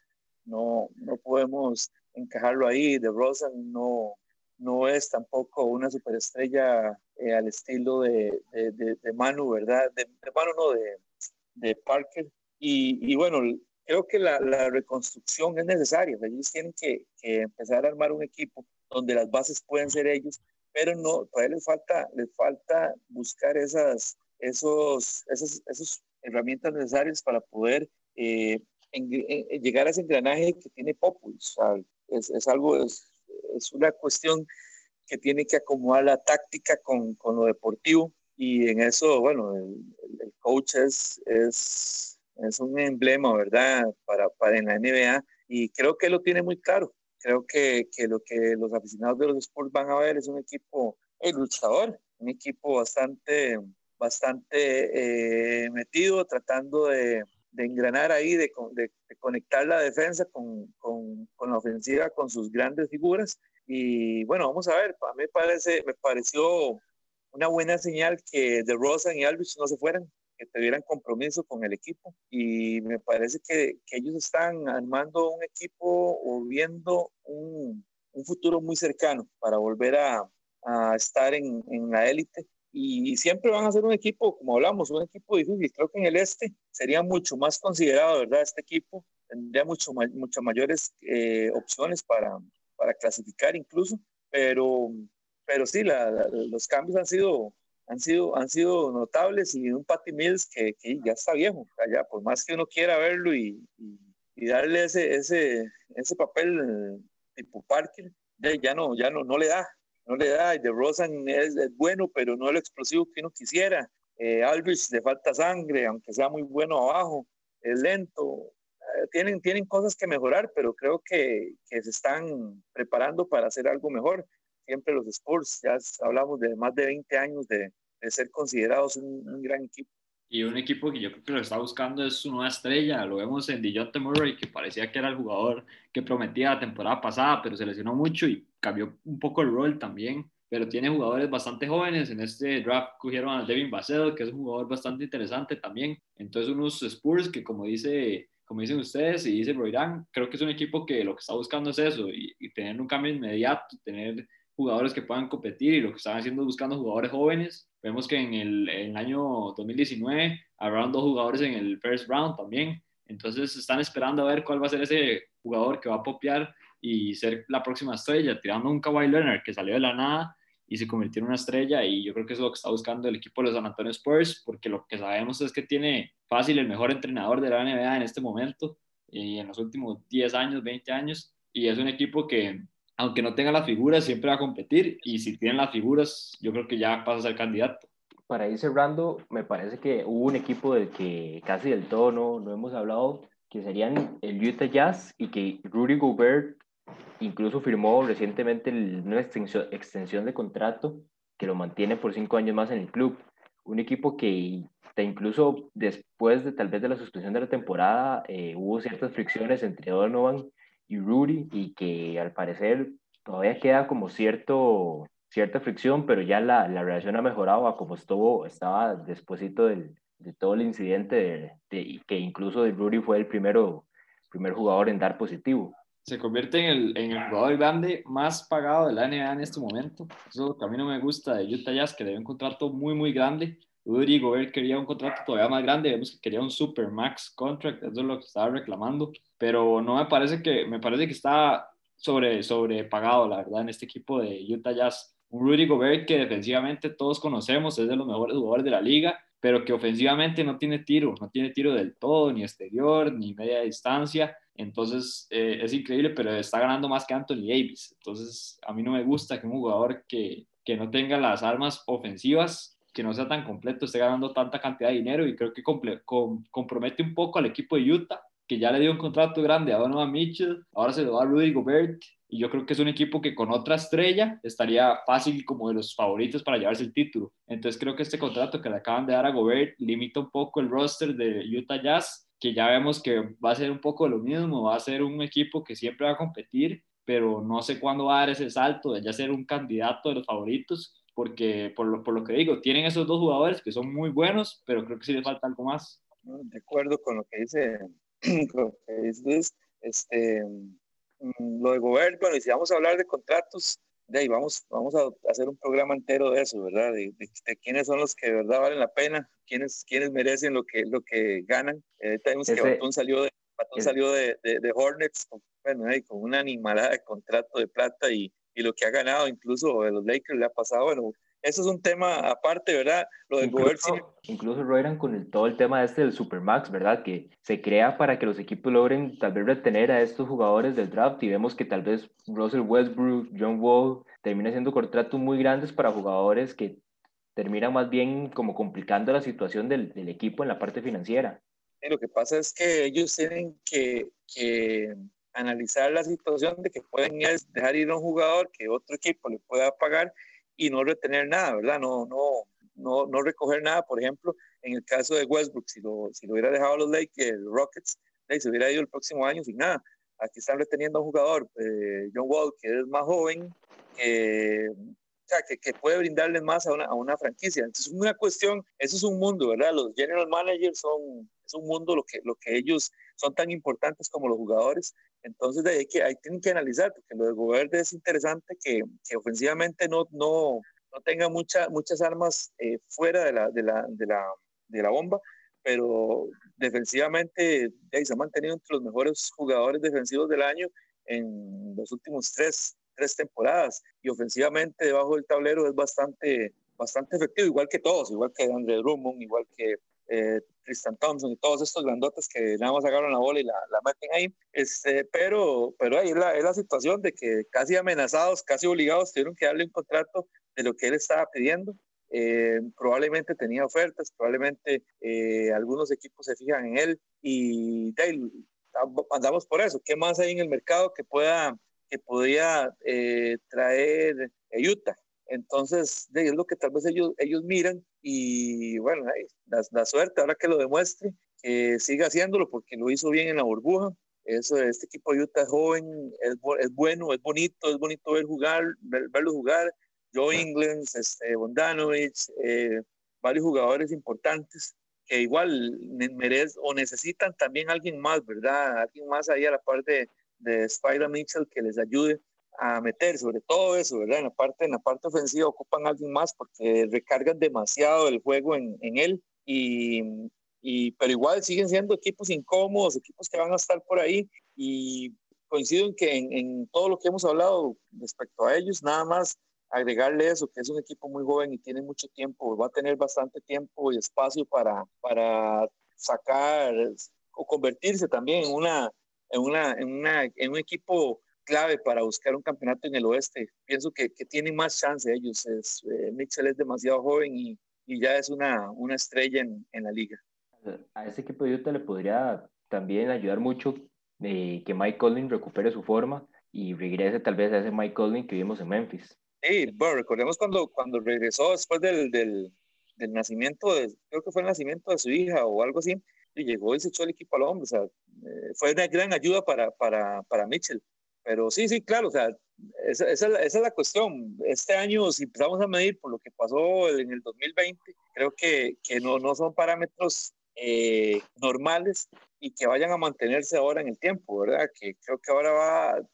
No, no podemos encajarlo ahí. De Rosa no, no es tampoco una superestrella eh, al estilo de, de, Manu, ¿verdad? De, Manu, no, de, Parker. Y, bueno, creo que la, la, reconstrucción es necesaria. Ellos tienen que, que, empezar a armar un equipo donde las bases pueden ser ellos, pero no, todavía les falta, les falta buscar esas, esos, esas, herramientas necesarias para poder eh, llegar a ese engranaje que tiene Popus. Es, es, algo, es, es una cuestión que tiene que acomodar la táctica con, con lo deportivo y en eso, bueno, el, el coach es, es, es, un emblema, ¿verdad? Para, para en la NBA y creo que lo tiene muy claro. Creo que, que lo que los aficionados de los Sports van a ver es un equipo el luchador, un equipo bastante, bastante eh, metido, tratando de, de engranar ahí, de, de, conectar la defensa con, con, con, la ofensiva, con sus grandes figuras. Y bueno, vamos a ver, a mí parece, me pareció una buena señal que de Rosa y Alvis no se fueran, que tuvieran compromiso con el equipo. Y me parece que, que ellos están armando un equipo o viendo un, un futuro muy cercano para volver a, a estar en, en la élite y siempre van a ser un equipo, como hablamos, un equipo difícil. Creo que en el este sería mucho más considerado, ¿verdad? Este equipo tendría mucho, muchas mayores eh, opciones para, para clasificar incluso, pero, pero sí, la, los cambios han sido, han, sido, han sido notables y un Patty Mills que, que ya está viejo, ya, por más que uno quiera verlo y, y, darle ese, ese, ese papel tipo Parker, ya no, ya no, no le da, no le da. Y de Rosen es, bueno, pero no es lo explosivo que uno quisiera. Eh, Alvis le falta sangre, aunque sea muy bueno abajo, es lento. Eh, tienen, tienen cosas que mejorar, pero creo que, que se están preparando para hacer algo mejor. Siempre los Spurs, ya hablamos de más de 20 años de, de ser considerados un, un gran equipo y un equipo que yo creo que lo está buscando es su nueva estrella. Lo vemos en DeJounte Murray, que parecía que era el jugador que prometía la temporada pasada, pero se lesionó mucho y cambió un poco el rol también. Pero tiene jugadores bastante jóvenes. En este draft cogieron a Devin Vassell, que es un jugador bastante interesante también. Entonces, unos Spurs que, como dice como dicen ustedes y dice Roirán, creo que es un equipo que lo que está buscando es eso, y, y tener un cambio inmediato, tener jugadores que puedan competir y lo que están haciendo es buscando jugadores jóvenes. Vemos que en el, en el año 2019 habrán dos jugadores en el first round también. Entonces están esperando a ver cuál va a ser ese jugador que va a popear y ser la próxima estrella, tirando un Kawhi Leonard que salió de la nada y se convirtió en una estrella y yo creo que es lo que está buscando el equipo de los San Antonio Spurs porque lo que sabemos es que tiene fácil el mejor entrenador de la NBA en este momento y en los últimos 10 años, 20 años y es un equipo que aunque no tenga las figuras, siempre va a competir y si tienen las figuras, yo creo que ya pasa a ser candidato. Para ir cerrando, me parece que hubo un equipo del que casi del todo no, no hemos hablado, que serían el Utah Jazz y que Rudy Gobert incluso firmó recientemente una extensión, de contrato que lo mantiene por cinco años más en el club. Un equipo que incluso después de tal vez de la suspensión de la temporada eh, hubo ciertas fricciones entre Donovan y Rudy y que al parecer todavía queda como cierto, cierta fricción, pero ya la, la relación ha mejorado a como estuvo, estaba despuesito del, de todo el incidente de, que incluso de Rudy fue el primero, primer jugador en dar positivo. Se convierte en el, en el jugador grande más pagado de la NBA en este momento. Eso que a mí no me gusta de Utah Jazz, que dio un contrato muy, muy grande. Rudy Gobert quería un contrato todavía más grande, vemos que quería un super max contract, eso es lo que estaba reclamando, pero no me parece que, me parece que está sobre, sobrepagado, la verdad, en este equipo de Utah Jazz. Un Rudy Gobert que defensivamente todos conocemos, es de los mejores jugadores de la liga, pero que ofensivamente no tiene tiro, no tiene tiro del todo, ni exterior, ni media distancia. Entonces eh, es increíble, pero está ganando más que Anthony Davis. Entonces a mí no me gusta que un jugador que, que no tenga las armas ofensivas que no sea tan completo, esté ganando tanta cantidad de dinero y creo que compromete un poco al equipo de Utah, que ya le dio un contrato grande a Donovan Mitchell, ahora se lo da a Rudy Gobert y yo creo que es un equipo que con otra estrella estaría fácil como de los favoritos para llevarse el título. Entonces creo que este contrato que le acaban de dar a Gobert limita un poco el roster de Utah Jazz, que ya vemos que va a ser un poco lo mismo, va a ser un equipo que siempre va a competir, pero no sé cuándo va a dar ese salto de ya ser un candidato de los favoritos porque por lo, por lo que digo, tienen esos dos jugadores que son muy buenos, pero creo que sí le falta algo más. De acuerdo con lo que dice, con Luis, este, mm, lo de Gobert, bueno, y si vamos a hablar de contratos, de ahí vamos, vamos a hacer un programa entero de eso, ¿verdad? De, de, quiénes son los que de verdad valen la pena, quiénes, quiénes merecen lo que, lo que ganan. Eh, tenemos que Batón salió de, Batón salió de, de, Hornets, bueno, con una animalada de contrato de plata y, y lo que ha ganado incluso de los Lakers le ha pasado, bueno, eso es un tema aparte, ¿verdad? Lo de incluso, incluso Royran con el, todo el tema este del Supermax, ¿verdad? Que se crea para que los equipos logren tal vez retener a estos jugadores del draft y vemos que tal vez Russell Westbrook, John Wall, termina haciendo contratos muy grandes para jugadores que terminan más bien como complicando la situación del, del equipo en la parte financiera. Y lo que pasa es que ellos tienen que, que analizar la situación de que pueden dejar ir a un jugador que otro equipo le pueda pagar y no retener nada, ¿verdad? No, no, no, no recoger nada. Por ejemplo, en el caso de Westbrook, si lo, si lo hubiera dejado los Lakers, Rockets, se hubiera ido el próximo año sin nada. Aquí están reteniendo a un jugador, eh, John Wall, que es más joven, que, que, que, puede brindarle más a una, a una franquicia. Entonces, es una cuestión, eso es un mundo, ¿verdad? Los general managers son, es un mundo lo que, lo que ellos son tan importantes como los jugadores entonces, de ahí, que, ahí tienen que analizar, porque lo de Gobert es interesante que, que ofensivamente no, no, no tenga mucha, muchas armas eh, fuera de la, de, la, de, la, de la bomba, pero defensivamente se ha mantenido entre los mejores jugadores defensivos del año en los últimos tres, tres temporadas. Y ofensivamente debajo del tablero es bastante, bastante efectivo, igual que todos, igual que Andre Drummond, igual que eh, Tristan Thompson y todos estos grandotes que nada más agarran la bola y la, la meten ahí. Este, pero, pero ahí es la, es la situación de que casi amenazados, casi obligados, tuvieron que darle un contrato de lo que él estaba pidiendo. Eh, probablemente tenía ofertas, probablemente eh, algunos equipos se fijan en él y andamos por eso. ¿Qué más hay en el mercado que pueda que podía eh, traer Utah? Entonces, es lo que tal vez ellos, ellos miran y bueno, la, suerte ahora que lo demuestre, que siga haciéndolo porque lo hizo bien en la burbuja. Eso, este equipo de Utah es joven, es, es bueno, es bonito, es bonito ver jugar, verlo jugar Joe England, este, Bondanovich, eh, varios jugadores importantes que igual merecen o necesitan también alguien más, ¿verdad? Alguien más ahí a la parte de Spider Mitchell que les ayude a meter sobre todo eso, ¿verdad? En la parte, en la parte ofensiva ocupan alguien más porque recargan demasiado el juego en, en él y, y, pero igual siguen siendo equipos incómodos, equipos que van a estar por ahí y coincido en que en, en todo lo que hemos hablado respecto a ellos, nada más agregarle eso, que es un equipo muy joven y tiene mucho tiempo, va a tener bastante tiempo y espacio para, para sacar o convertirse también en, una, en, una, en, una, en un equipo clave para buscar un campeonato en el oeste. Pienso que, que tienen más chance ellos. Es, eh, Mitchell es demasiado joven y, y ya es una, una estrella en, en, la liga. A ese equipo de Utah le podría también ayudar mucho eh, que Mike Collins recupere su forma y regrese tal vez a ese Mike Collins que vimos en Memphis. Sí, bueno, recordemos cuando, cuando regresó después del, del, del, nacimiento, de, creo que fue el nacimiento de su hija o algo así, y llegó y se echó el equipo al hombro, o sea, eh, fue una gran ayuda para, para, para Mitchell. Pero sí, sí, claro, o sea, esa, esa, esa, es la cuestión. Este año, si empezamos a medir por lo que pasó en el 2020, creo que, que no, no son parámetros eh, normales y que vayan a mantenerse ahora en el tiempo, ¿verdad? Que creo que ahora va, eh,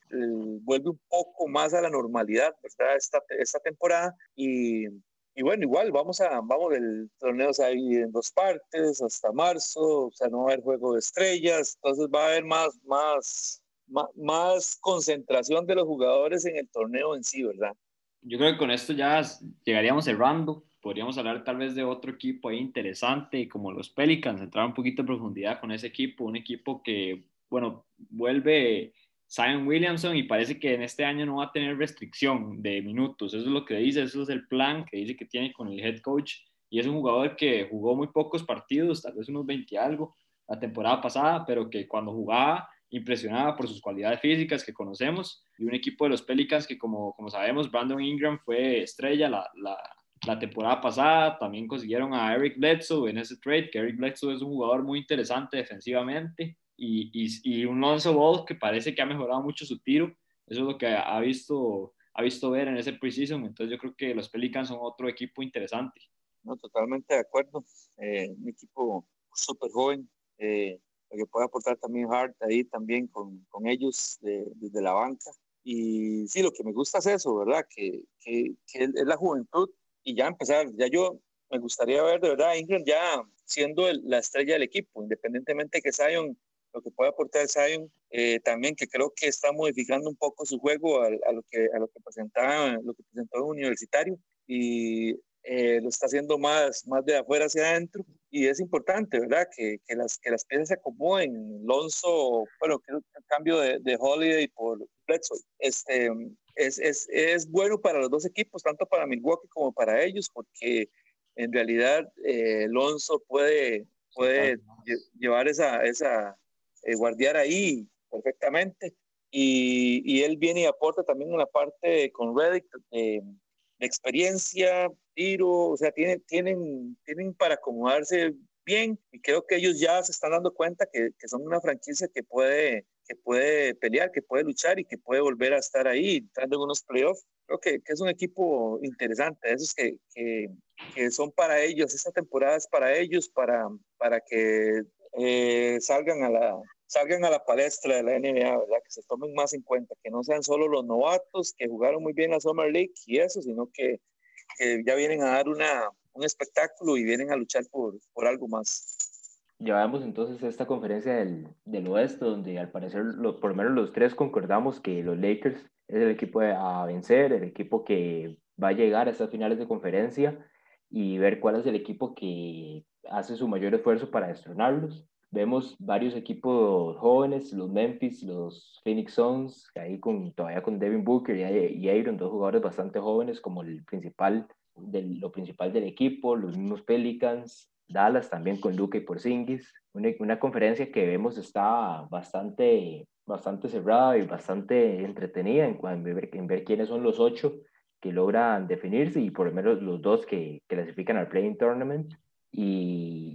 vuelve un poco más a la normalidad, ¿verdad? Esta, esta temporada y, y bueno, igual vamos a, vamos, el torneo se divide en dos partes hasta marzo, o sea, no va a haber juego de estrellas, entonces va a haber más, más, más, concentración de los jugadores en el torneo en sí, ¿verdad? Yo creo que con esto ya llegaríamos cerrando. Podríamos hablar tal vez de otro equipo ahí interesante, como los Pelicans, entrar un poquito en profundidad con ese equipo, un equipo que, bueno, vuelve Zion Williamson y parece que en este año no va a tener restricción de minutos, eso es lo que dice, eso es el plan que dice que tiene con el head coach, y es un jugador que jugó muy pocos partidos, tal vez unos 20 y algo, la temporada pasada, pero que cuando jugaba impresionaba por sus cualidades físicas que conocemos, y un equipo de los Pelicans que como, como sabemos, Brandon Ingram fue estrella la, la la temporada pasada también consiguieron a Eric Bledsoe en ese trade, que Eric Bledsoe es un jugador muy interesante defensivamente y, y, un Lonzo Ball que parece que ha mejorado mucho su tiro. Eso es lo que ha visto, ha visto ver en ese preseason. Entonces yo creo que los Pelicans son otro equipo interesante. No, totalmente de acuerdo. Eh, un equipo súper joven, eh, que puede aportar también Hart ahí también con, con ellos desde la banca. Y sí, lo que me gusta es eso, ¿verdad? Que, que, que es la juventud y ya empezar, ya yo me gustaría ver de verdad a Ingram ya siendo la estrella del equipo, independientemente que Zion, lo que pueda aportar Zion, eh, también que creo que está modificando un poco su juego a, lo, que, a lo que presentaba, lo que presentó el universitario y eh, lo está haciendo más, más de afuera hacia adentro y es importante, ¿verdad? Que, que, las, que las piezas se acomoden. Lonzo, bueno, que el cambio de, de Holiday por Bledsoe, este, es, es, es, bueno para los dos equipos, tanto para Milwaukee como para ellos, porque en realidad eh, Alonso puede, puede llevar esa, esa eh, guardiar ahí perfectamente. Y, y, él viene y aporta también una parte con Reddick eh, experiencia, tiro, o sea, tienen, tienen, tienen para acomodarse bien y creo que ellos ya se están dando cuenta que, que son una franquicia que puede que puede pelear, que puede luchar y que puede volver a estar ahí entrando en unos playoffs. Creo que, que, es un equipo interesante, esos que, que, que, son para ellos, esta temporada es para ellos, para, para que eh, salgan, a la, salgan a la palestra de la NBA, ¿verdad? que se tomen más en cuenta, que no sean solo los novatos que jugaron muy bien la Summer League y eso, sino que, que ya vienen a dar una, un espectáculo y vienen a luchar por, por algo más. Llevamos entonces esta conferencia del, del oeste, donde al parecer lo, por lo menos los tres concordamos que los Lakers es el equipo a vencer, el equipo que va a llegar a estas finales de conferencia y ver cuál es el equipo que hace su mayor esfuerzo para destronarlos. Vemos varios equipos jóvenes, los Memphis, los Phoenix Suns, ahí con, todavía con Devin Booker y, y Aaron, dos jugadores bastante jóvenes como el principal, del, lo principal del equipo, los mismos Pelicans, Dallas también con Luca y Porzingis, una, una conferencia que vemos está bastante, bastante cerrada y bastante entretenida en, en, ver, en ver quiénes son los ocho que logran definirse y por lo menos los dos que clasifican al Playing Tournament. Y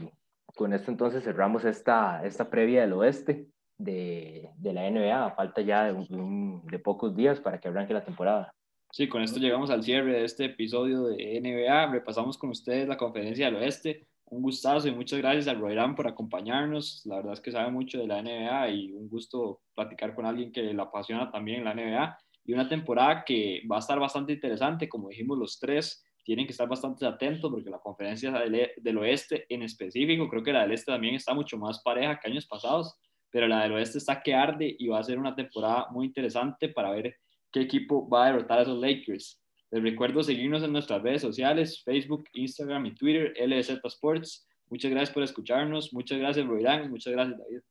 con esto entonces cerramos esta, esta previa del oeste de, de la NBA, a falta ya de, pocos días para que arranque la temporada. Sí, con esto llegamos al cierre de este episodio de NBA. Repasamos con ustedes la conferencia del oeste. Un gustazo y muchas gracias al Roirán por acompañarnos. La verdad es que sabe mucho de la NBA y un gusto platicar con alguien que le apasiona también la NBA. Y una temporada que va a estar bastante interesante, como dijimos los tres tienen que estar bastante atentos porque la conferencia del, del, oeste en específico, creo que la del este también está mucho más pareja que años pasados, pero la del oeste está que arde y va a ser una temporada muy interesante para ver qué equipo va a derrotar a esos Lakers. Les recuerdo seguirnos en nuestras redes sociales, Facebook, Instagram y Twitter, LZ Sports. Muchas gracias por escucharnos, muchas gracias Roirán, muchas gracias David.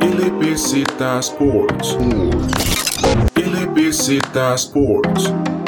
LBZ Sports. LBZ Sports.